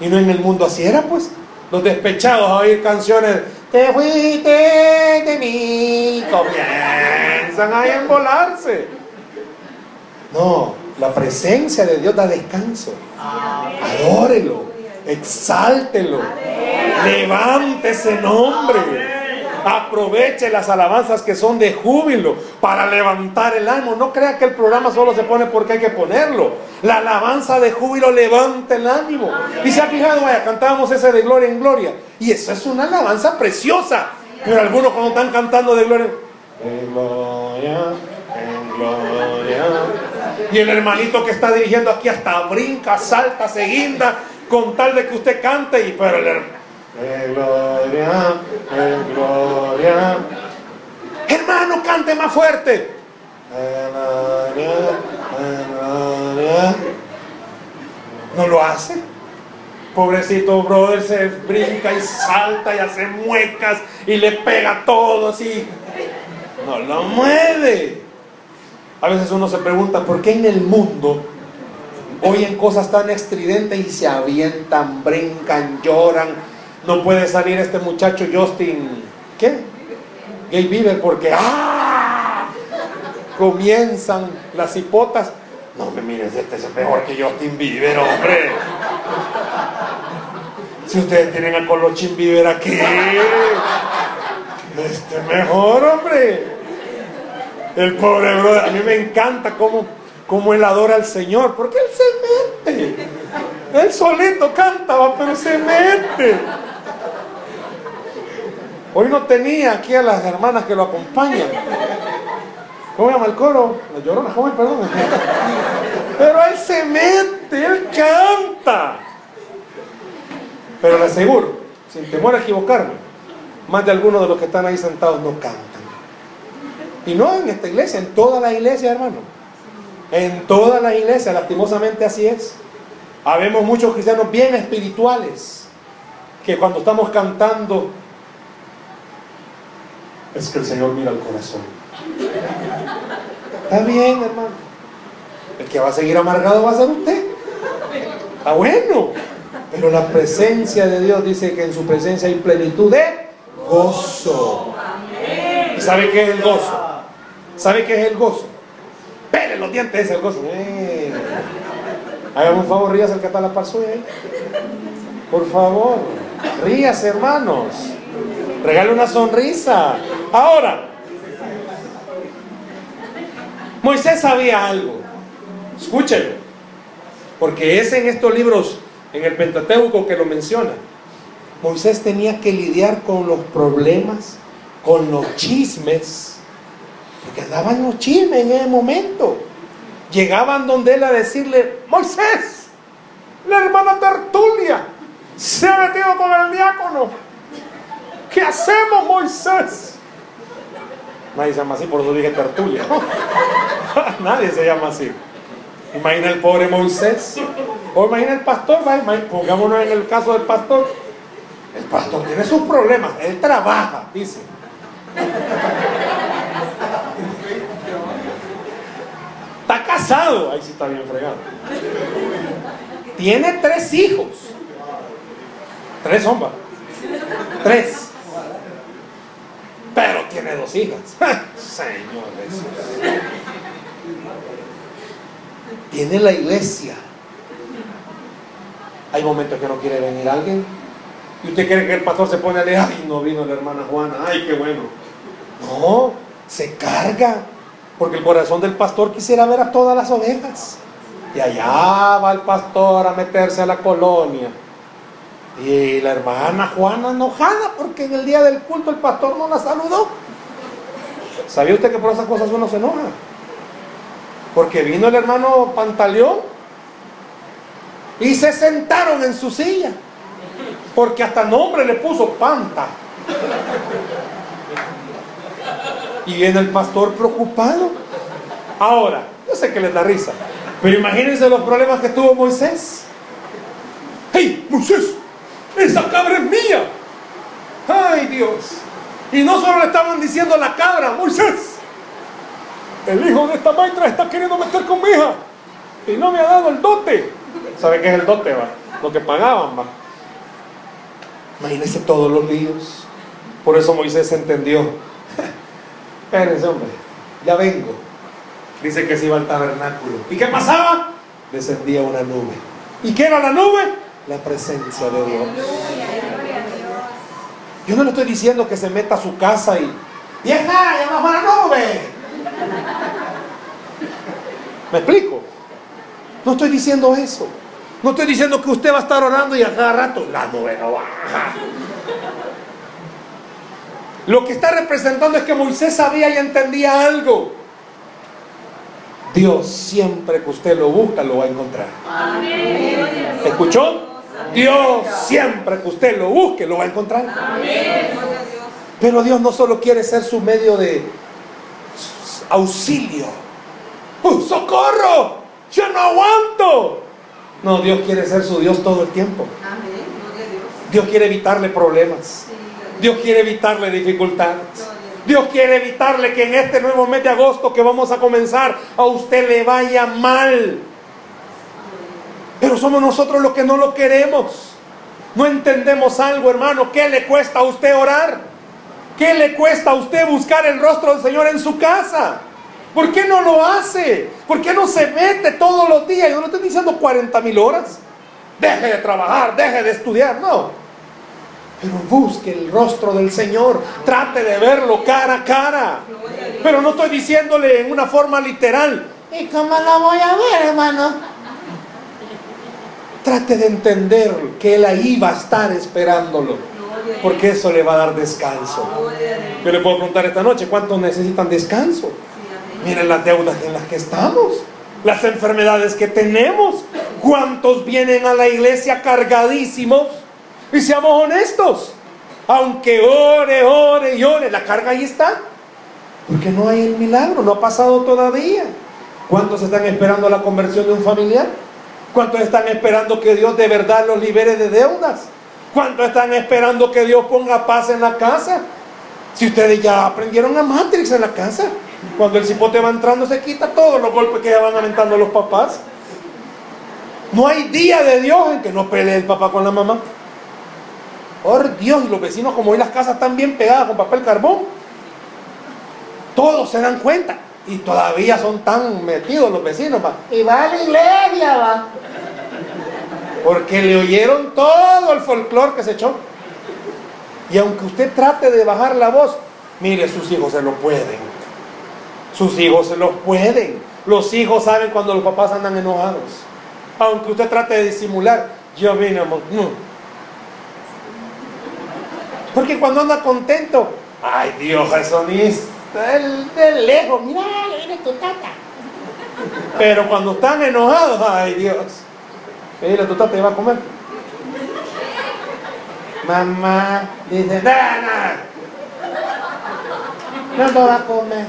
Y no en el mundo así era, pues. Los despechados a oír canciones, te fuiste de mí, comienzan a embolarse. No, la presencia de Dios da descanso. Adórelo, exáltelo, levante ese nombre. Aproveche las alabanzas que son de júbilo para levantar el ánimo. No crea que el programa solo se pone porque hay que ponerlo. La alabanza de júbilo levanta el ánimo. Y se ha fijado, vaya, cantábamos ese de gloria en gloria. Y eso es una alabanza preciosa. Pero algunos cuando están cantando de gloria, en gloria, en gloria, y el hermanito que está dirigiendo aquí hasta brinca, salta, se guinda con tal de que usted cante y pero el gloria, gloria. Hermano, cante más fuerte. No lo hace. Pobrecito brother se brinca y salta y hace muecas y le pega todo así. No lo mueve. A veces uno se pregunta, ¿por qué en el mundo oyen cosas tan estridentes y se avientan, brincan, lloran? No puede salir este muchacho Justin, ¿qué? Gay Bieber, porque ¡ah! Comienzan las hipotas. No me mires, este es mejor que Justin Bieber, hombre. Si ustedes tienen a Colochín Bieber aquí, este es mejor, hombre. El pobre brother, a mí me encanta cómo, cómo él adora al Señor, porque él se mete. Él solito cantaba, pero se mete. Hoy no tenía aquí a las hermanas que lo acompañan. ¿Cómo llama el coro? La llorona, joven, perdón. Pero él se mete, él canta. Pero le aseguro, sin temor a equivocarme, más de algunos de los que están ahí sentados no cantan. Y no en esta iglesia, en toda la iglesia, hermano. En toda la iglesia, lastimosamente así es. Habemos muchos cristianos bien espirituales que cuando estamos cantando es que el Señor mira el corazón. Está bien, hermano. El que va a seguir amargado va a ser usted. Está bueno. Pero la presencia de Dios dice que en su presencia hay plenitud de gozo. ¿Y sabe qué es el gozo? ¿Sabe qué es el gozo? Pele los dientes, es el gozo. Eh. Hágame un favor, ríase el que está la par suya. Por favor, ríase, hermanos. Regale una sonrisa. Ahora, Moisés sabía algo. Escúchenlo. Porque es en estos libros, en el Pentateuco que lo menciona. Moisés tenía que lidiar con los problemas, con los chismes. Porque andaban los chismes en ese momento. Llegaban donde él a decirle, Moisés, la hermana Tertulia se ha metido con el diácono. ¿Qué hacemos, Moisés? Nadie se llama así, por eso dije Tertulia. Nadie se llama así. Imagina el pobre Moisés. O imagina el pastor, pongámonos en el caso del pastor. El pastor tiene sus problemas, él trabaja, dice. Está casado, ahí sí está bien fregado. Tiene tres hijos. Tres hombres. Tres. Pero tiene dos hijas. Señor Jesús. Tiene la iglesia. Hay momentos que no quiere venir alguien. Y usted cree que el pastor se pone a leer, ay, no vino la hermana Juana, ay, qué bueno. No, se carga. Porque el corazón del pastor quisiera ver a todas las ovejas. Y allá va el pastor a meterse a la colonia. Y la hermana Juana enojada porque en el día del culto el pastor no la saludó. ¿Sabía usted que por esas cosas uno se enoja? Porque vino el hermano Pantaleón y se sentaron en su silla. Porque hasta nombre le puso Panta. Y viene el pastor preocupado. Ahora, yo sé que les da risa, pero imagínense los problemas que tuvo Moisés. ¡Hey, Moisés! ¡Esa cabra es mía! ¡Ay, Dios! Y no solo le estaban diciendo la cabra, Moisés, el hijo de esta maestra está queriendo meter con mi hija y no me ha dado el dote. ¿Sabe qué es el dote, va? Lo que pagaban, va. Imagínense todos los líos. Por eso Moisés entendió. Espérense, hombre, ya vengo. Dice que se iba al tabernáculo. ¿Y qué pasaba? Descendía una nube. ¿Y qué era la nube? La presencia de Dios. Yo no le estoy diciendo que se meta a su casa y vieja, ya bajo la nube. ¿Me explico? No estoy diciendo eso. No estoy diciendo que usted va a estar orando y a cada rato la nube no baja. Lo que está representando es que Moisés sabía y entendía algo. Dios siempre que usted lo busca lo va a encontrar. ¿Escuchó? Dios siempre que usted lo busque lo va a encontrar. Pero Dios no solo quiere ser su medio de auxilio. ¡Uh, ¡Socorro! ¡Yo no aguanto! No, Dios quiere ser su Dios todo el tiempo. Dios quiere evitarle problemas. Dios quiere evitarle dificultades. Dios quiere evitarle que en este nuevo mes de agosto que vamos a comenzar a usted le vaya mal. Pero somos nosotros los que no lo queremos. No entendemos algo, hermano. ¿Qué le cuesta a usted orar? ¿Qué le cuesta a usted buscar el rostro del Señor en su casa? ¿Por qué no lo hace? ¿Por qué no se mete todos los días? Yo no estoy diciendo 40 mil horas. Deje de trabajar, deje de estudiar. No. Pero busque el rostro del Señor. Trate de verlo cara a cara. Pero no estoy diciéndole en una forma literal. ¿Y cómo lo voy a ver, hermano? Trate de entender que Él ahí va a estar esperándolo. Porque eso le va a dar descanso. Yo le puedo preguntar esta noche, ¿cuántos necesitan descanso? Miren las deudas en las que estamos, las enfermedades que tenemos. ¿Cuántos vienen a la iglesia cargadísimos? Y seamos honestos, aunque ore, ore y ore, la carga ahí está. Porque no hay el milagro, no ha pasado todavía. ¿Cuántos están esperando la conversión de un familiar? ¿Cuántos están esperando que Dios de verdad los libere de deudas? ¿Cuántos están esperando que Dios ponga paz en la casa? Si ustedes ya aprendieron a Matrix en la casa, cuando el cipote va entrando se quita todos los golpes que ya van aventando los papás. No hay día de Dios en que no pelee el papá con la mamá. Por Dios, y los vecinos como hoy las casas están bien pegadas con papel carbón, todos se dan cuenta. Y todavía son tan metidos los vecinos. Y va a la iglesia, va. Porque le oyeron todo el folclore que se echó. Y aunque usted trate de bajar la voz, mire, sus hijos se lo pueden. Sus hijos se lo pueden. Los hijos saben cuando los papás andan enojados. Aunque usted trate de disimular, yo vine, no. Porque cuando anda contento, ay Dios, eso ni de lejos, mira, viene tu tata. Pero cuando están enojados, ay Dios, dile tu tata, va a comer. Mamá dice, nada, no no va a comer.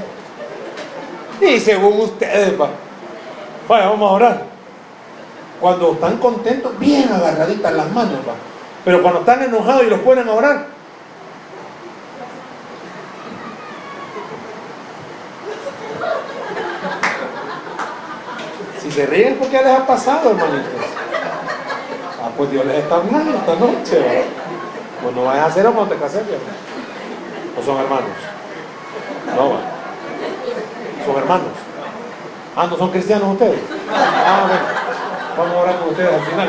Y según ustedes, va. Vaya, vamos a orar. Cuando están contentos, bien agarraditas las manos, va. Pero cuando están enojados y los ponen a orar, se ríen porque les ha pasado, hermanitos. Ah, pues Dios les está hablando esta noche. Pues no vayas a hacerlo cuando te cases, ¿O son hermanos? No, va. Son hermanos. Ah, ¿no son cristianos ustedes? Ah. Vamos a orar con ustedes al final.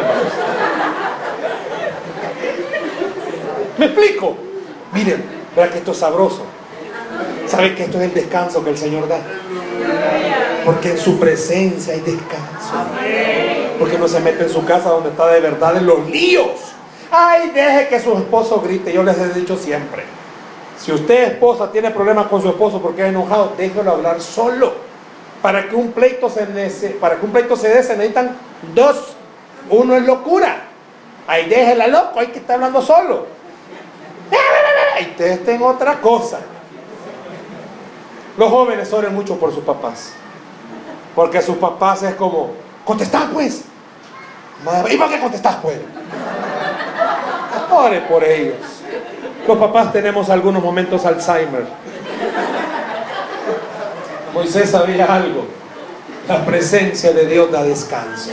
¿Me explico? Miren, verá que esto es sabroso. ¿Saben que esto es el descanso que el Señor da? Porque en su presencia hay descanso. Porque no se mete en su casa donde está de verdad en los líos. Ay, deje que su esposo grite. Yo les he dicho siempre. Si usted, esposa, tiene problemas con su esposo porque es enojado, déjelo hablar solo. Para que un pleito se, para que un pleito se dé, se necesitan dos. Uno es locura. Ahí déjela loco, hay que estar hablando solo. Y ustedes estén otra cosa. Los jóvenes oren mucho por sus papás. Porque sus papás es como, contestad pues. ¿Y por qué contestás pues? Ore por ellos. Los papás tenemos algunos momentos Alzheimer. Moisés sabía algo. La presencia de Dios da descanso.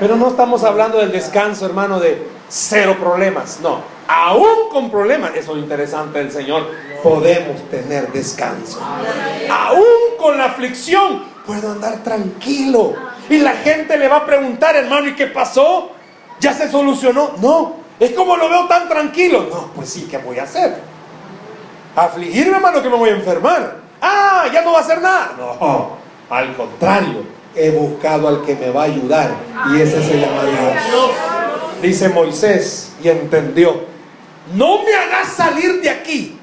Pero no estamos hablando del descanso, hermano, de cero problemas. No, aún con problemas, eso es interesante del Señor, podemos tener descanso. Aún con la aflicción, puedo andar tranquilo. Y la gente le va a preguntar, hermano, ¿y qué pasó? ¿Ya se solucionó? No, es como lo veo tan tranquilo. No, pues sí, ¿qué voy a hacer? Afligirme, hermano, que me voy a enfermar. Ah, ya no va a hacer nada. No, al contrario, he buscado al que me va a ayudar. Y ese se llama Dios. Dice Moisés y entendió. No me hagas salir de aquí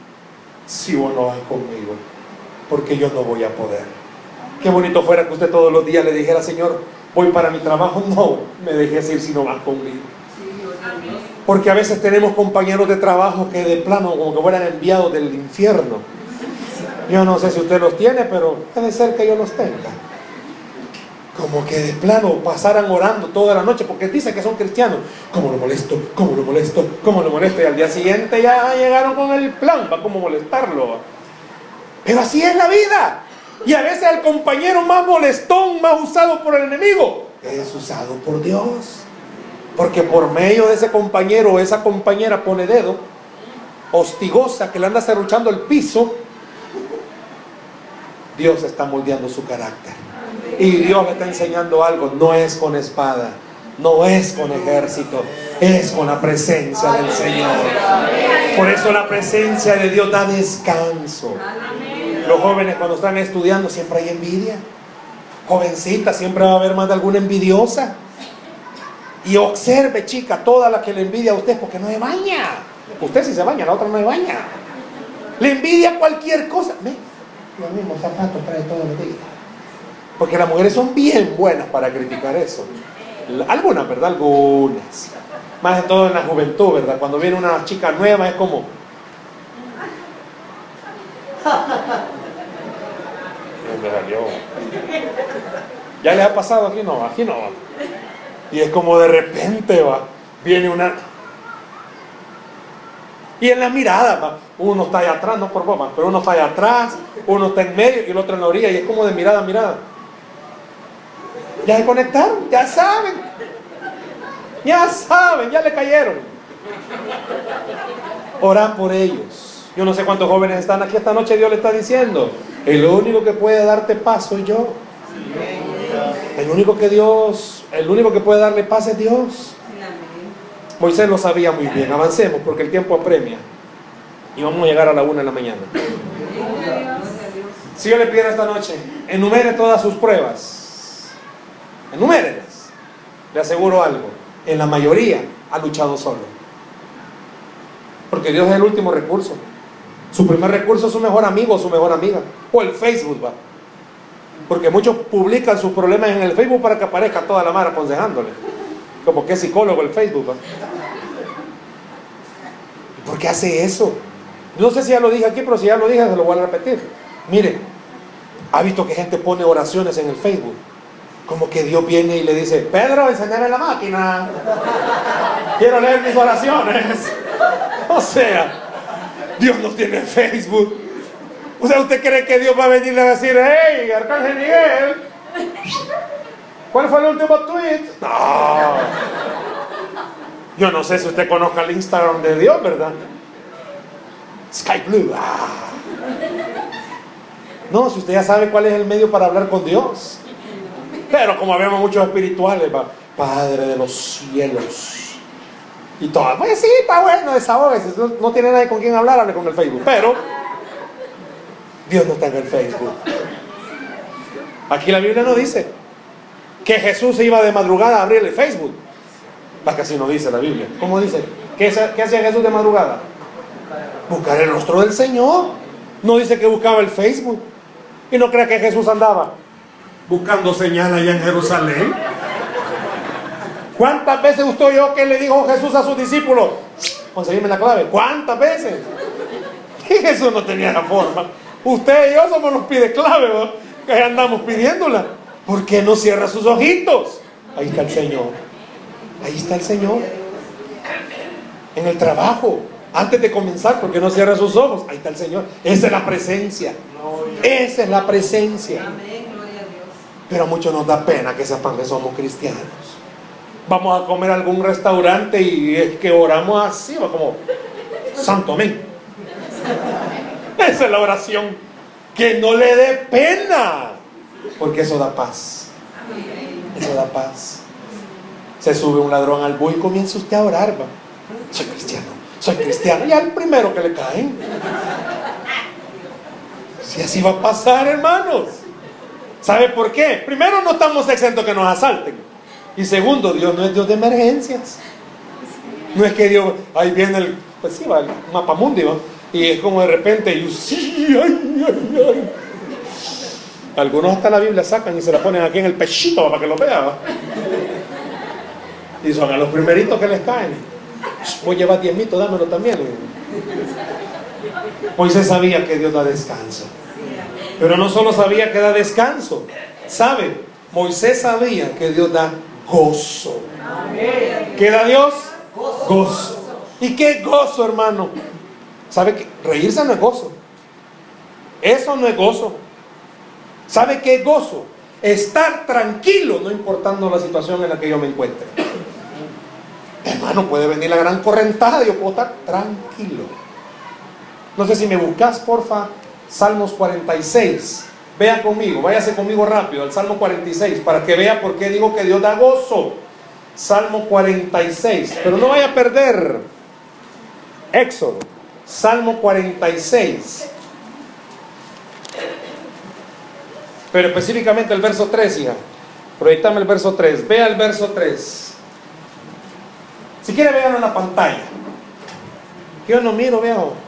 si vos no vas conmigo. Porque yo no voy a poder. Qué bonito fuera que usted todos los días le dijera, Señor, voy para mi trabajo. No, me dejes ir si no vas conmigo. Porque a veces tenemos compañeros de trabajo que de plano como que fueran enviados del infierno. Yo no sé si usted los tiene, pero puede ser que yo los tenga. Como que de plano pasaran orando toda la noche, porque dice que son cristianos. ¿Cómo lo molesto? ¿Cómo lo molesto? ¿Cómo lo molesto? Y al día siguiente ya llegaron con el plan para cómo molestarlo. Pero así es la vida. Y a veces el compañero más molestón, más usado por el enemigo, es usado por Dios. Porque por medio de ese compañero o esa compañera pone dedo, hostigosa, que le anda cerruchando el piso, Dios está moldeando su carácter. Y Dios le está enseñando algo, no es con espada, no es con ejército, es con la presencia del Señor. Por eso la presencia de Dios da descanso. Los jóvenes cuando están estudiando siempre hay envidia. Jovencita, siempre va a haber más de alguna envidiosa. Y observe, chica, toda la que le envidia a usted porque no se baña. Usted sí se baña, la otra no se baña. Le envidia cualquier cosa. Los mismos zapatos trae todos los días. Porque las mujeres son bien buenas para criticar eso. Algunas, ¿verdad? Algunas. Más de todo en la juventud, ¿verdad? Cuando viene una chica nueva es como... ¿Ya les ha pasado aquí? No, aquí no. Y es como de repente va, viene una... Y en la mirada, va, uno está allá atrás, no por bomba, pero uno está allá atrás, uno está en medio y el otro en la orilla, y es como de mirada a mirada. Ya se conectaron, ya saben. Ya saben, ya le cayeron. Oran por ellos. Yo no sé cuántos jóvenes están aquí esta noche, Dios le está diciendo, el único que puede darte paz soy yo. El único que Dios, el único que puede darle paz es Dios. Moisés lo sabía muy bien. Avancemos porque el tiempo apremia. Y vamos a llegar a la una de la mañana. Si yo le pido esta noche, enumere todas sus pruebas. Enumérelas. Le aseguro algo. En la mayoría ha luchado solo. Porque Dios es el último recurso. Su primer recurso es su mejor amigo o su mejor amiga. O el Facebook, va. Porque muchos publican sus problemas en el Facebook para que aparezca toda la mar aconsejándole. Como que es psicólogo el Facebook. ¿va? ¿Por qué hace eso? No sé si ya lo dije aquí, pero si ya lo dije, se lo voy a repetir. Mire, ha visto que gente pone oraciones en el Facebook. Como que Dios viene y le dice, Pedro, enseñame la máquina. Quiero leer mis oraciones. O sea, Dios no tiene Facebook. O sea, ¿usted cree que Dios va a venirle a decir, hey, Arcángel Miguel, ¿cuál fue el último tweet? No. Yo no sé si usted conozca el Instagram de Dios, ¿verdad? Sky Blue. Ah. No, si usted ya sabe cuál es el medio para hablar con Dios. Pero como vemos muchos espirituales, Padre de los cielos. Y todo, pues sí, está bueno, desahógese. No, no tiene nadie con quien hablar, hable con el Facebook. Pero Dios no está en el Facebook. Aquí la Biblia no dice que Jesús iba de madrugada a abrir el Facebook. Va que no dice la Biblia. ¿Cómo dice? ¿Qué, ¿Qué hacía Jesús de madrugada? Buscar el rostro del Señor. No dice que buscaba el Facebook. Y no crea que Jesús andaba buscando señal allá en Jerusalén. ¿Cuántas veces usted oyó que le dijo Jesús a sus discípulos? Conseguime la clave. ¿Cuántas veces? Y Jesús no tenía la forma. Usted y yo somos los pide clave, ¿no? que andamos pidiéndola. ¿Por qué no cierra sus ojitos? Ahí está el Señor. Ahí está el Señor. En el trabajo. Antes de comenzar, ¿por qué no cierra sus ojos? Ahí está el Señor. Esa es la presencia. Esa es la presencia. Pero a muchos nos da pena que sepan que somos cristianos. Vamos a comer a algún restaurante y es que oramos así, va como Santo Amén. Esa es la oración. Que no le dé pena. Porque eso da paz. Eso da paz. Se sube un ladrón al bus y comienza usted a orar. ¿va? Soy cristiano, soy cristiano. Ya el primero que le caen. Si así va a pasar, hermanos. ¿Sabe por qué? Primero, no estamos exentos que nos asalten. Y segundo, Dios no es Dios de emergencias. No es que Dios, ahí viene el, pues sí, va, el mapa mundi, ¿va? Y es como de repente, y sí, ay, ay, ay. Algunos hasta la Biblia sacan y se la ponen aquí en el pechito para que lo vea. ¿va? Y son a los primeritos que les caen. Voy a llevar diezmito, dámelo también. Moisés sabía que Dios da descanso. Pero no solo sabía que da descanso. ¿Sabe? Moisés sabía que Dios da gozo. ¿Qué da Dios? Gozo. ¿Y qué gozo, hermano? ¿Sabe que reírse no es gozo? Eso no es gozo. ¿Sabe qué gozo? Estar tranquilo, no importando la situación en la que yo me encuentre. Hermano, puede venir la gran correntada yo puedo estar tranquilo. No sé si me buscas, porfa, Salmos 46. Vea conmigo, váyase conmigo rápido al Salmo 46 para que vea por qué digo que Dios da gozo. Salmo 46, pero no vaya a perder. Éxodo, Salmo 46. Pero específicamente el verso 3, hija. Proyectame el verso 3. Vea el verso 3. Si quiere, vean en la pantalla. Yo no miro, veo.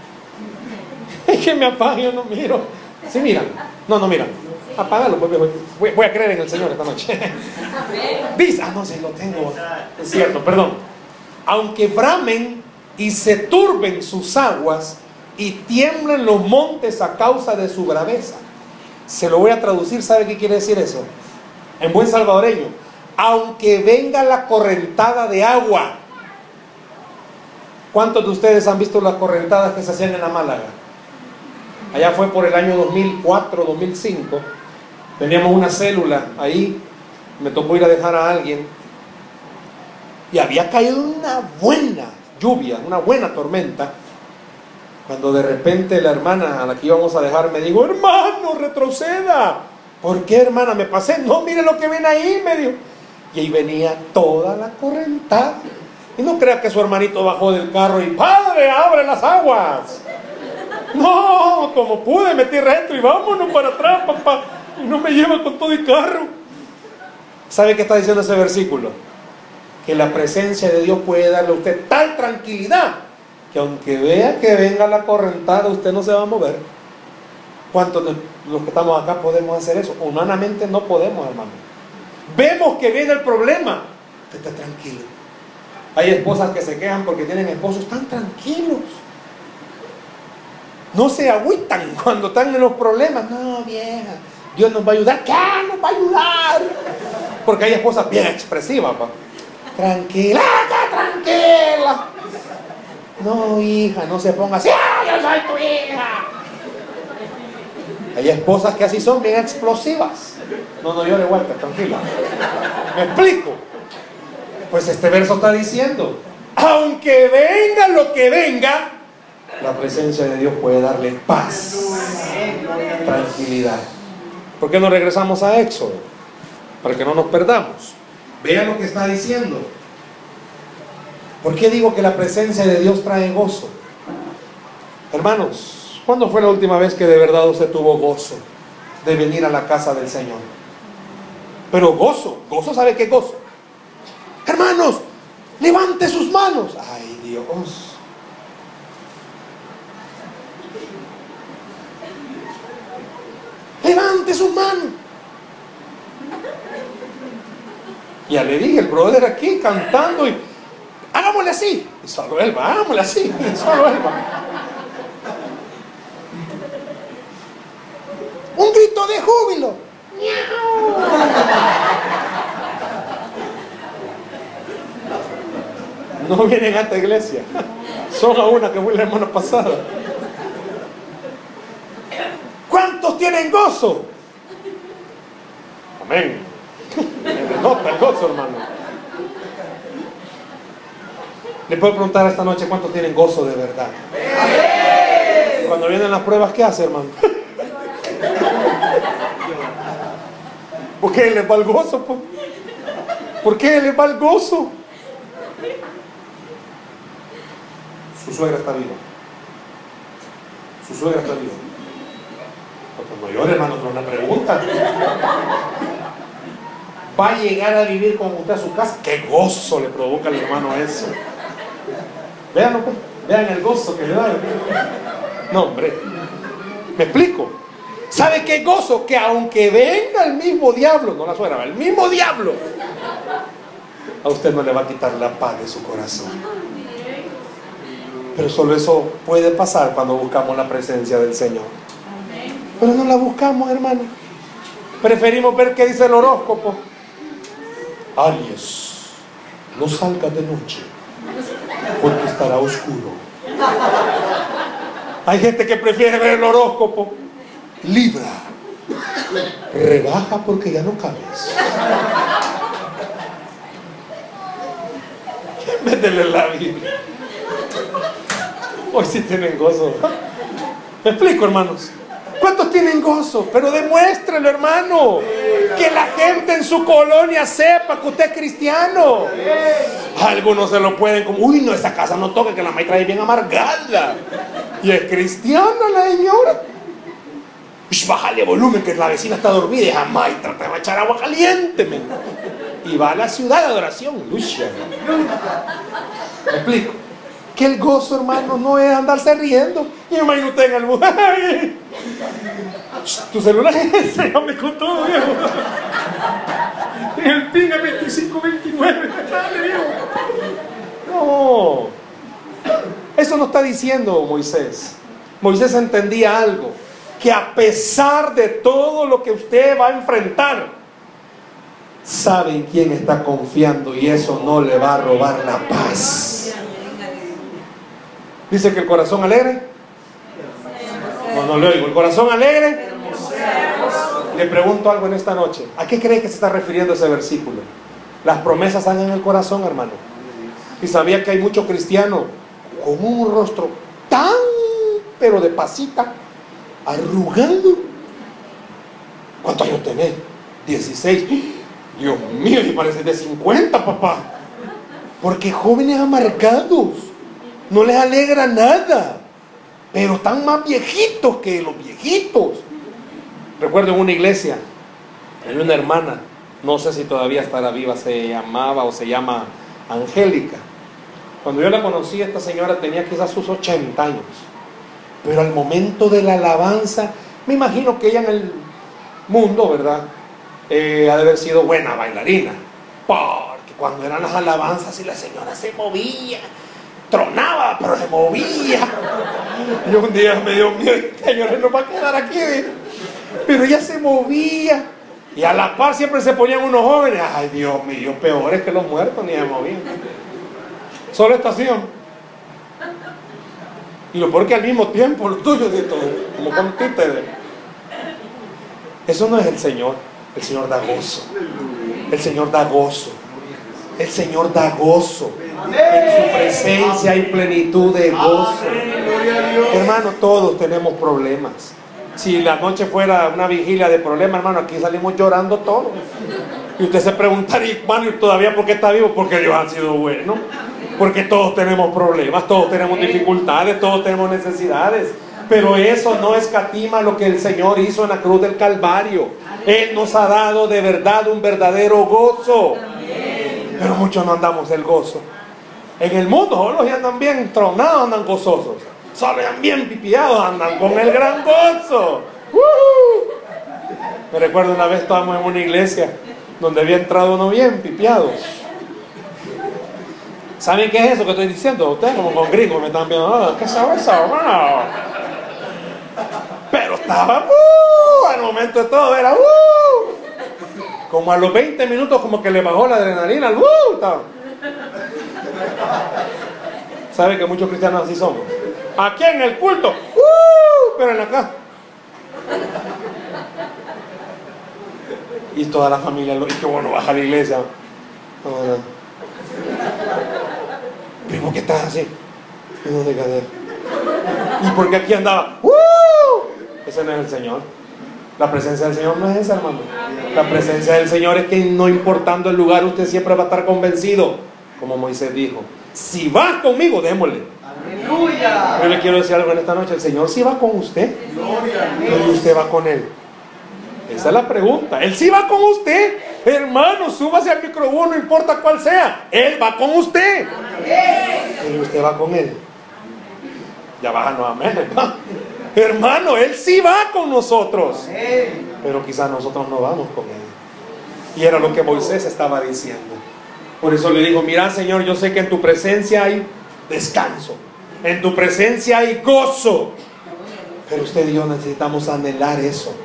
Es que me apago, yo no miro. Sí, miran. No, no miran. Apágalo, pues, voy, voy a creer en el Señor esta noche. ¿Vis? Ah, no sé, lo tengo. Es cierto, perdón. Aunque bramen y se turben sus aguas y tiemblen los montes a causa de su braveza. Se lo voy a traducir, ¿sabe qué quiere decir eso? En buen salvadoreño. Aunque venga la correntada de agua. ¿Cuántos de ustedes han visto las correntadas que se hacían en la Málaga? Allá fue por el año 2004, 2005. Teníamos una célula ahí. Me tocó ir a dejar a alguien. Y había caído una buena lluvia, una buena tormenta. Cuando de repente la hermana a la que íbamos a dejar me dijo, hermano, retroceda. ¿Por qué, hermana? Me pasé. No, mire lo que ven ahí, me dijo. Y ahí venía toda la correntada. Y no crea que su hermanito bajó del carro y, padre, abre las aguas. No, como pude, metí retro y vámonos para atrás, papá. Y no me lleva con todo el carro. ¿Sabe qué está diciendo ese versículo? Que la presencia de Dios puede darle a usted tal tranquilidad que aunque vea que venga la correntada, usted no se va a mover. ¿Cuántos de los que estamos acá podemos hacer eso? Humanamente no podemos, hermano. Vemos que viene el problema. Usted está tranquilo. Hay esposas que se quejan porque tienen esposos tan tranquilos. No se agüitan cuando están en los problemas. No, vieja, Dios nos va a ayudar. ¿Qué nos va a ayudar? Porque hay esposas bien expresivas, pa. Tranquila, tranquila. No, hija, no se ponga así. ¡Ah, yo soy tu hija! Hay esposas que así son, bien explosivas. No, no llore, Walter, tranquila. ¿Me explico? Pues este verso está diciendo, aunque venga lo que venga, la presencia de Dios puede darle paz, tranquilidad. ¿Por qué no regresamos a Éxodo? Para que no nos perdamos. Vean lo que está diciendo. ¿Por qué digo que la presencia de Dios trae gozo? Hermanos, ¿cuándo fue la última vez que de verdad usted tuvo gozo de venir a la casa del Señor? Pero gozo, gozo sabe qué gozo. Hermanos, levante sus manos. Ay Dios. Levante sus manos. Ya le dije, el brother aquí cantando y hagámosle así. Y solo él hagámosle así. Y solo él. Un grito de júbilo. No vienen a esta iglesia. Son a una que fue la semana pasada. ¿Cuántos tienen gozo? Amén. Me nota el gozo, hermano. Le puedo preguntar esta noche cuántos tienen gozo de verdad. Cuando vienen las pruebas, ¿qué hace, hermano? ¿Por qué les va el gozo? po? ¿Por qué les va el gozo? Su suegra está viva. Su suegra está viva. Pues no llore, hermano, no una pregunta. Va a llegar a vivir con usted a su casa. ¡Qué gozo le provoca al hermano eso! Vean, pues, vean el gozo que le da. No, hombre. ¿Me explico? ¿Sabe qué gozo? Que aunque venga el mismo diablo, no la suena, el mismo diablo, a usted no le va a quitar la paz de su corazón. Pero solo eso puede pasar cuando buscamos la presencia del Señor. Pero no la buscamos, hermano. Preferimos ver qué dice el horóscopo. Aries, no salgas de noche, porque estará oscuro. Hay gente que prefiere ver el horóscopo. Libra, rebaja porque ya no cabes. Leer la Biblia. Hoy sí tienen gozo. ¿Me explico, hermanos? ¿Cuántos tienen gozo? Pero demuéstrelo, hermano. Que la gente en su colonia sepa que usted es cristiano. Algunos se lo pueden como, uy, no, esa casa no toca, que la maestra es bien amargada. Y es cristiana la señora. Ush, bájale volumen, que la vecina está dormida. Y jamás trata de echar agua caliente. men. Y va a la ciudad de adoración. ¿Me explico? Que el gozo, hermano, no es andarse riendo. Y imagino usted en el mundo. Tu celular enséñame con todo, viejo. El PIN es 2529. Dale, viejo. No. Eso no está diciendo Moisés. Moisés entendía algo. Que a pesar de todo lo que usted va a enfrentar, sabe en quién está confiando y eso no le va a robar la paz. Dice que el corazón alegre. No, no le oigo. El corazón alegre. Le pregunto algo en esta noche. ¿A qué cree que se está refiriendo ese versículo? Las promesas están en el corazón, hermano. Y sabía que hay muchos cristianos con un rostro tan, pero de pasita, arrugado. ¿Cuántos años tenés? 16. Dios mío, y parece de 50, papá. Porque jóvenes amargados, no les alegra nada, pero están más viejitos que los viejitos. Recuerdo en una iglesia, en una hermana, no sé si todavía estará viva, se llamaba o se llama Angélica. Cuando yo la conocí, esta señora tenía quizás sus 80 años. Pero al momento de la alabanza, me imagino que ella en el mundo, ¿verdad? Eh, ha de haber sido buena bailarina. Porque cuando eran las alabanzas y la señora se movía, tronaba, pero se movía. Y un día me dio miedo, señores, no va a quedar aquí. Pero ella se movía. Y a la par siempre se ponían unos jóvenes. Ay, Dios mío, peores que los muertos, ni se movían. Solo estación. Y lo peor que al mismo tiempo, lo tuyo de todo, como con títeres. Eso no es el Señor. El Señor da gozo. El Señor da gozo. El Señor da gozo. En su presencia hay plenitud de gozo. Hermano, todos tenemos problemas. Si la noche fuera una vigilia de problemas, hermano, aquí salimos llorando todos. Y usted se preguntaría, hermano, ¿y todavía por qué está vivo? Porque Dios ha sido bueno. Porque todos tenemos problemas, todos tenemos dificultades, todos tenemos necesidades. Pero eso no escatima lo que el Señor hizo en la cruz del Calvario. Él nos ha dado de verdad un verdadero gozo. Pero muchos no andamos el gozo. En el mundo, solo ya andan bien tronados, andan gozosos. Andan bien pipiados, andan con el gran gozo. Me recuerdo una vez estábamos en una iglesia donde había entrado uno bien pipiado. ¿Saben qué es eso que estoy diciendo? Ustedes como con gringos me están viendo, oh, ¿qué sabe eso, hermano? Pero estaba, al momento de todo era, uh, como a los 20 minutos como que le bajó la adrenalina, uh. ¿Sabe que muchos cristianos así somos? Aquí en el culto, uh, pero en la. Y toda la familia, y qué bueno baja a la iglesia. Primo, ¿qué estás así? No de caer. ¿Y por qué aquí andaba? ¡Uh! Ese no es el Señor. La presencia del Señor no es esa, hermano. La presencia del Señor es que no importando el lugar, usted siempre va a estar convencido. Como Moisés dijo, si vas conmigo, démosle. Aleluya. Yo le quiero decir algo en esta noche. El Señor sí va con usted. Pero usted va con Él. Esa es la pregunta. Él sí va con usted. Hermano, súbase al micrófono, no importa cuál sea. Él va con usted. Pero usted va con Él. Ya baja nuevamente. Hermano, Él sí va con nosotros. Pero quizás nosotros no vamos con Él. Y era lo que Moisés estaba diciendo. Por eso le digo, mira Señor, yo sé que en tu presencia hay descanso. En tu presencia hay gozo. Pero usted y yo necesitamos anhelar eso.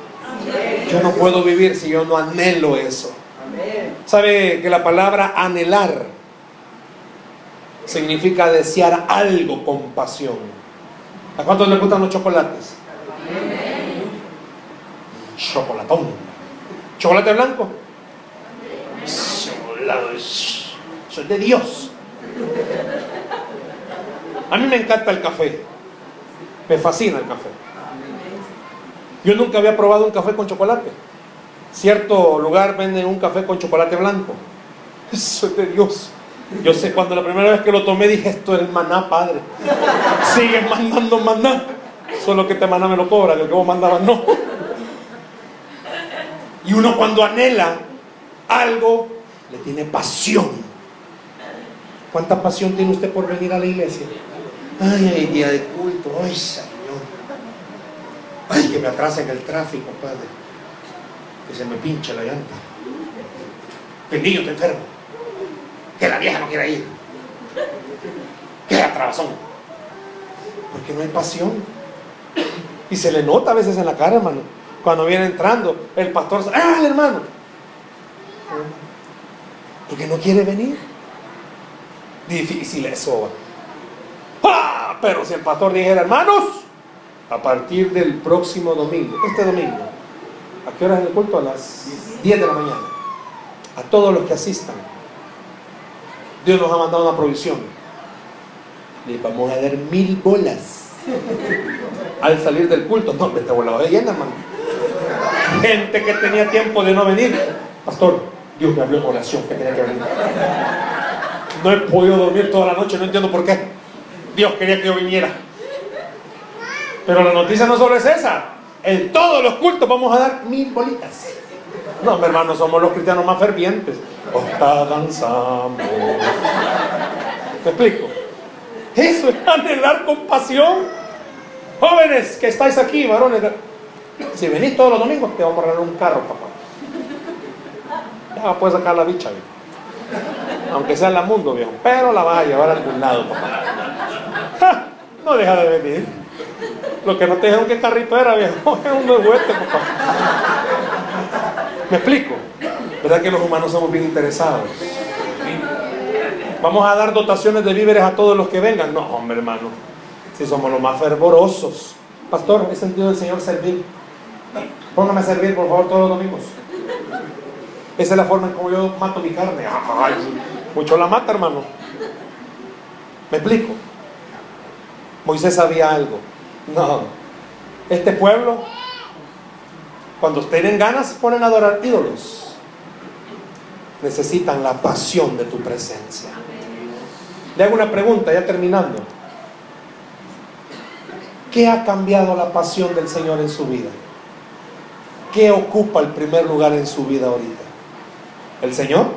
Yo no puedo vivir si yo no anhelo eso. ¿Sabe que la palabra anhelar significa desear algo con pasión? ¿A cuántos les gustan los chocolates? Chocolatón. ¿Chocolate blanco? Chocolate. Soy de Dios. A mí me encanta el café. Me fascina el café. Yo nunca había probado un café con chocolate. Cierto lugar vende un café con chocolate blanco. Es de Dios. Yo sé, cuando la primera vez que lo tomé dije, esto es el maná, padre. Sigue mandando maná. Solo que este maná me lo cobra, que el que vos mandabas no. Y uno cuando anhela algo, le tiene pasión. ¿Cuánta pasión tiene usted por venir a la iglesia? Ay, ay, día de culto. Ay, Señor. Ay, que me atrasen el tráfico, padre. Que se me pinche la llanta. Que el niño enfermo. Que la vieja no quiera ir. Que atrasón. Porque no hay pasión. Y se le nota a veces en la cara, hermano. Cuando viene entrando, el pastor, ¡ah, hermano! Porque no quiere venir. Difícil eso. ¡Ah! Pero si el pastor dijera, hermanos, a partir del próximo domingo, este domingo, ¿a qué hora es el culto? A las 10 de la mañana. A todos los que asistan. Dios nos ha mandado una provisión. Les vamos a dar mil bolas. Al salir del culto, no, me te volaba de llena, hermano. Gente que tenía tiempo de no venir. Pastor, Dios me habló en oración que tenía que venir. No he podido dormir toda la noche, no entiendo por qué. Dios quería que yo viniera. Pero la noticia no solo es esa. En todos los cultos vamos a dar mil bolitas. No, mi hermano, somos los cristianos más fervientes. Hasta danzamos. ¿Me explico? Eso es anhelar con pasión. Jóvenes que estáis aquí, varones. Si venís todos los domingos, te vamos a regalar un carro, papá. Ya puedes sacar la bicha, viejo. Aunque sea en la mundo, viejo. Pero la vas a llevar a algún lado, papá. No deja de venir. Lo que no te dijeron qué carrito era, viejo. Es un juguete, papá. ¿Me explico? ¿Verdad que los humanos somos bien interesados? Vamos a dar dotaciones de víveres a todos los que vengan. No, hombre, hermano. Si somos los más fervorosos. Pastor, he sentido del Señor servir. Póngame a servir, por favor, todos los domingos. Esa es la forma en cómo yo mato mi carne. Mucho la mata, hermano. ¿Me explico? Moisés sabía algo. No. Este pueblo, cuando tienen ganas, ponen a adorar ídolos. Necesitan la pasión de tu presencia. Le hago una pregunta, ya terminando. ¿Qué ha cambiado la pasión del Señor en su vida? ¿Qué ocupa el primer lugar en su vida ahorita? ¿El Señor?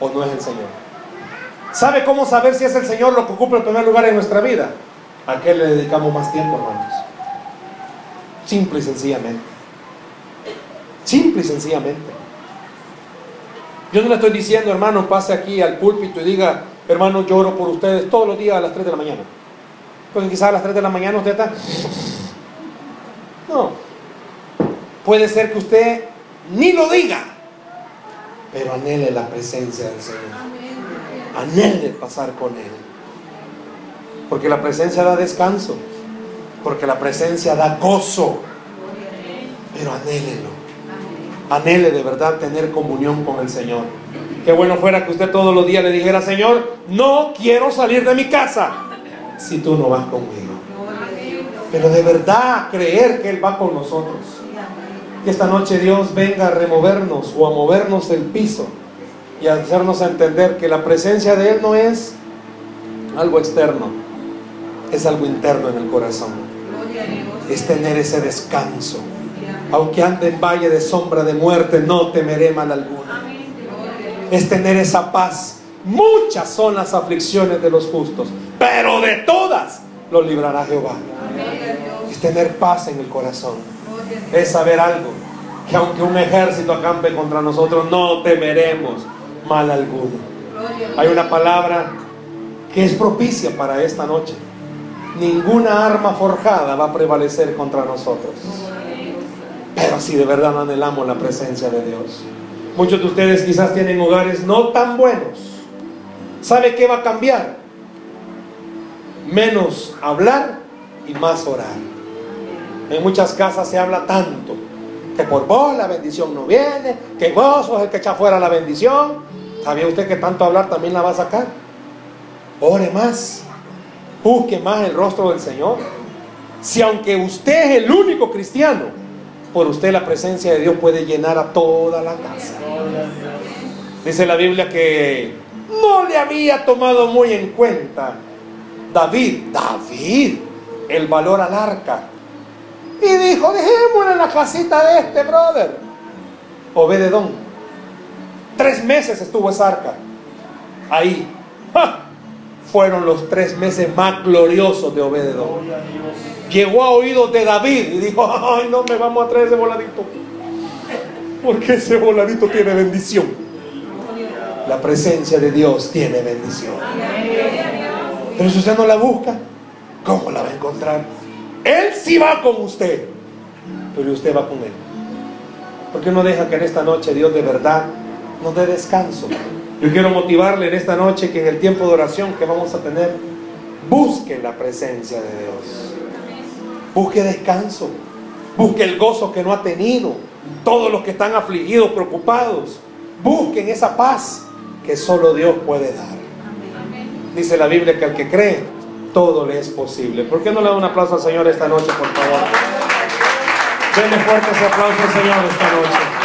¿O no es el Señor? ¿Sabe cómo saber si es el Señor lo que ocupa el primer lugar en nuestra vida? ¿A qué le dedicamos más tiempo, hermanos? Simple y sencillamente. Simple y sencillamente. Yo no le estoy diciendo, hermano, pase aquí al púlpito y diga, hermano, lloro por ustedes todos los días a las 3 de la mañana. Porque quizás a las 3 de la mañana usted está... No. Puede ser que usted ni lo diga, pero anhele la presencia del Señor. Anhele pasar con Él. Porque la presencia da descanso. Porque la presencia da gozo. Pero anhélelo. Anhele de verdad tener comunión con el Señor. Qué bueno fuera que usted todos los días le dijera, Señor, no quiero salir de mi casa si tú no vas conmigo. Pero de verdad creer que Él va con nosotros. Que esta noche Dios venga a removernos o a movernos el piso y a hacernos entender que la presencia de Él no es algo externo, es algo interno en el corazón. Es tener ese descanso. Aunque ande en valle de sombra de muerte, no temeré mal alguno. Es tener esa paz. Muchas son las aflicciones de los justos, pero de todas los librará Jehová. Es tener paz en el corazón. Es saber algo, que aunque un ejército acampe contra nosotros, no temeremos mal alguno. Hay una palabra que es propicia para esta noche. Ninguna arma forjada va a prevalecer contra nosotros. Pero si de verdad anhelamos la presencia de Dios. Muchos de ustedes quizás tienen hogares no tan buenos. ¿Sabe qué va a cambiar? Menos hablar y más orar. En muchas casas se habla tanto que por vos la bendición no viene, que vos sos el que echa fuera la bendición. ¿Sabía usted que tanto hablar también la va a sacar? Ore más, busque más el rostro del Señor. Si aunque usted es el único cristiano, por usted la presencia de Dios puede llenar a toda la casa. Dice la Biblia que no le había tomado muy en cuenta David, David, el valor al arca. Y dijo, dejémosle en la casita de este brother. Obededón. Tres meses estuvo esa arca. Ahí. fueron los tres meses más gloriosos de Obededón. Llegó a oídos de David y dijo, ay, no me vamos a traer ese voladito. Porque ese voladito tiene bendición. La presencia de Dios tiene bendición. Pero si usted no la busca, ¿cómo la va a encontrar? Él sí va con usted, pero usted va con Él. ¿Por qué no deja que en esta noche Dios de verdad nos dé descanso? Yo quiero motivarle en esta noche que en el tiempo de oración que vamos a tener, busque la presencia de Dios. Busque descanso. Busque el gozo que no ha tenido. Todos los que están afligidos, preocupados, busquen esa paz que solo Dios puede dar. Dice la Biblia que al que cree, todo le es posible. ¿Por qué no le da un aplauso al Señor esta noche, por favor? Denle fuerte ese aplauso al Señor esta noche.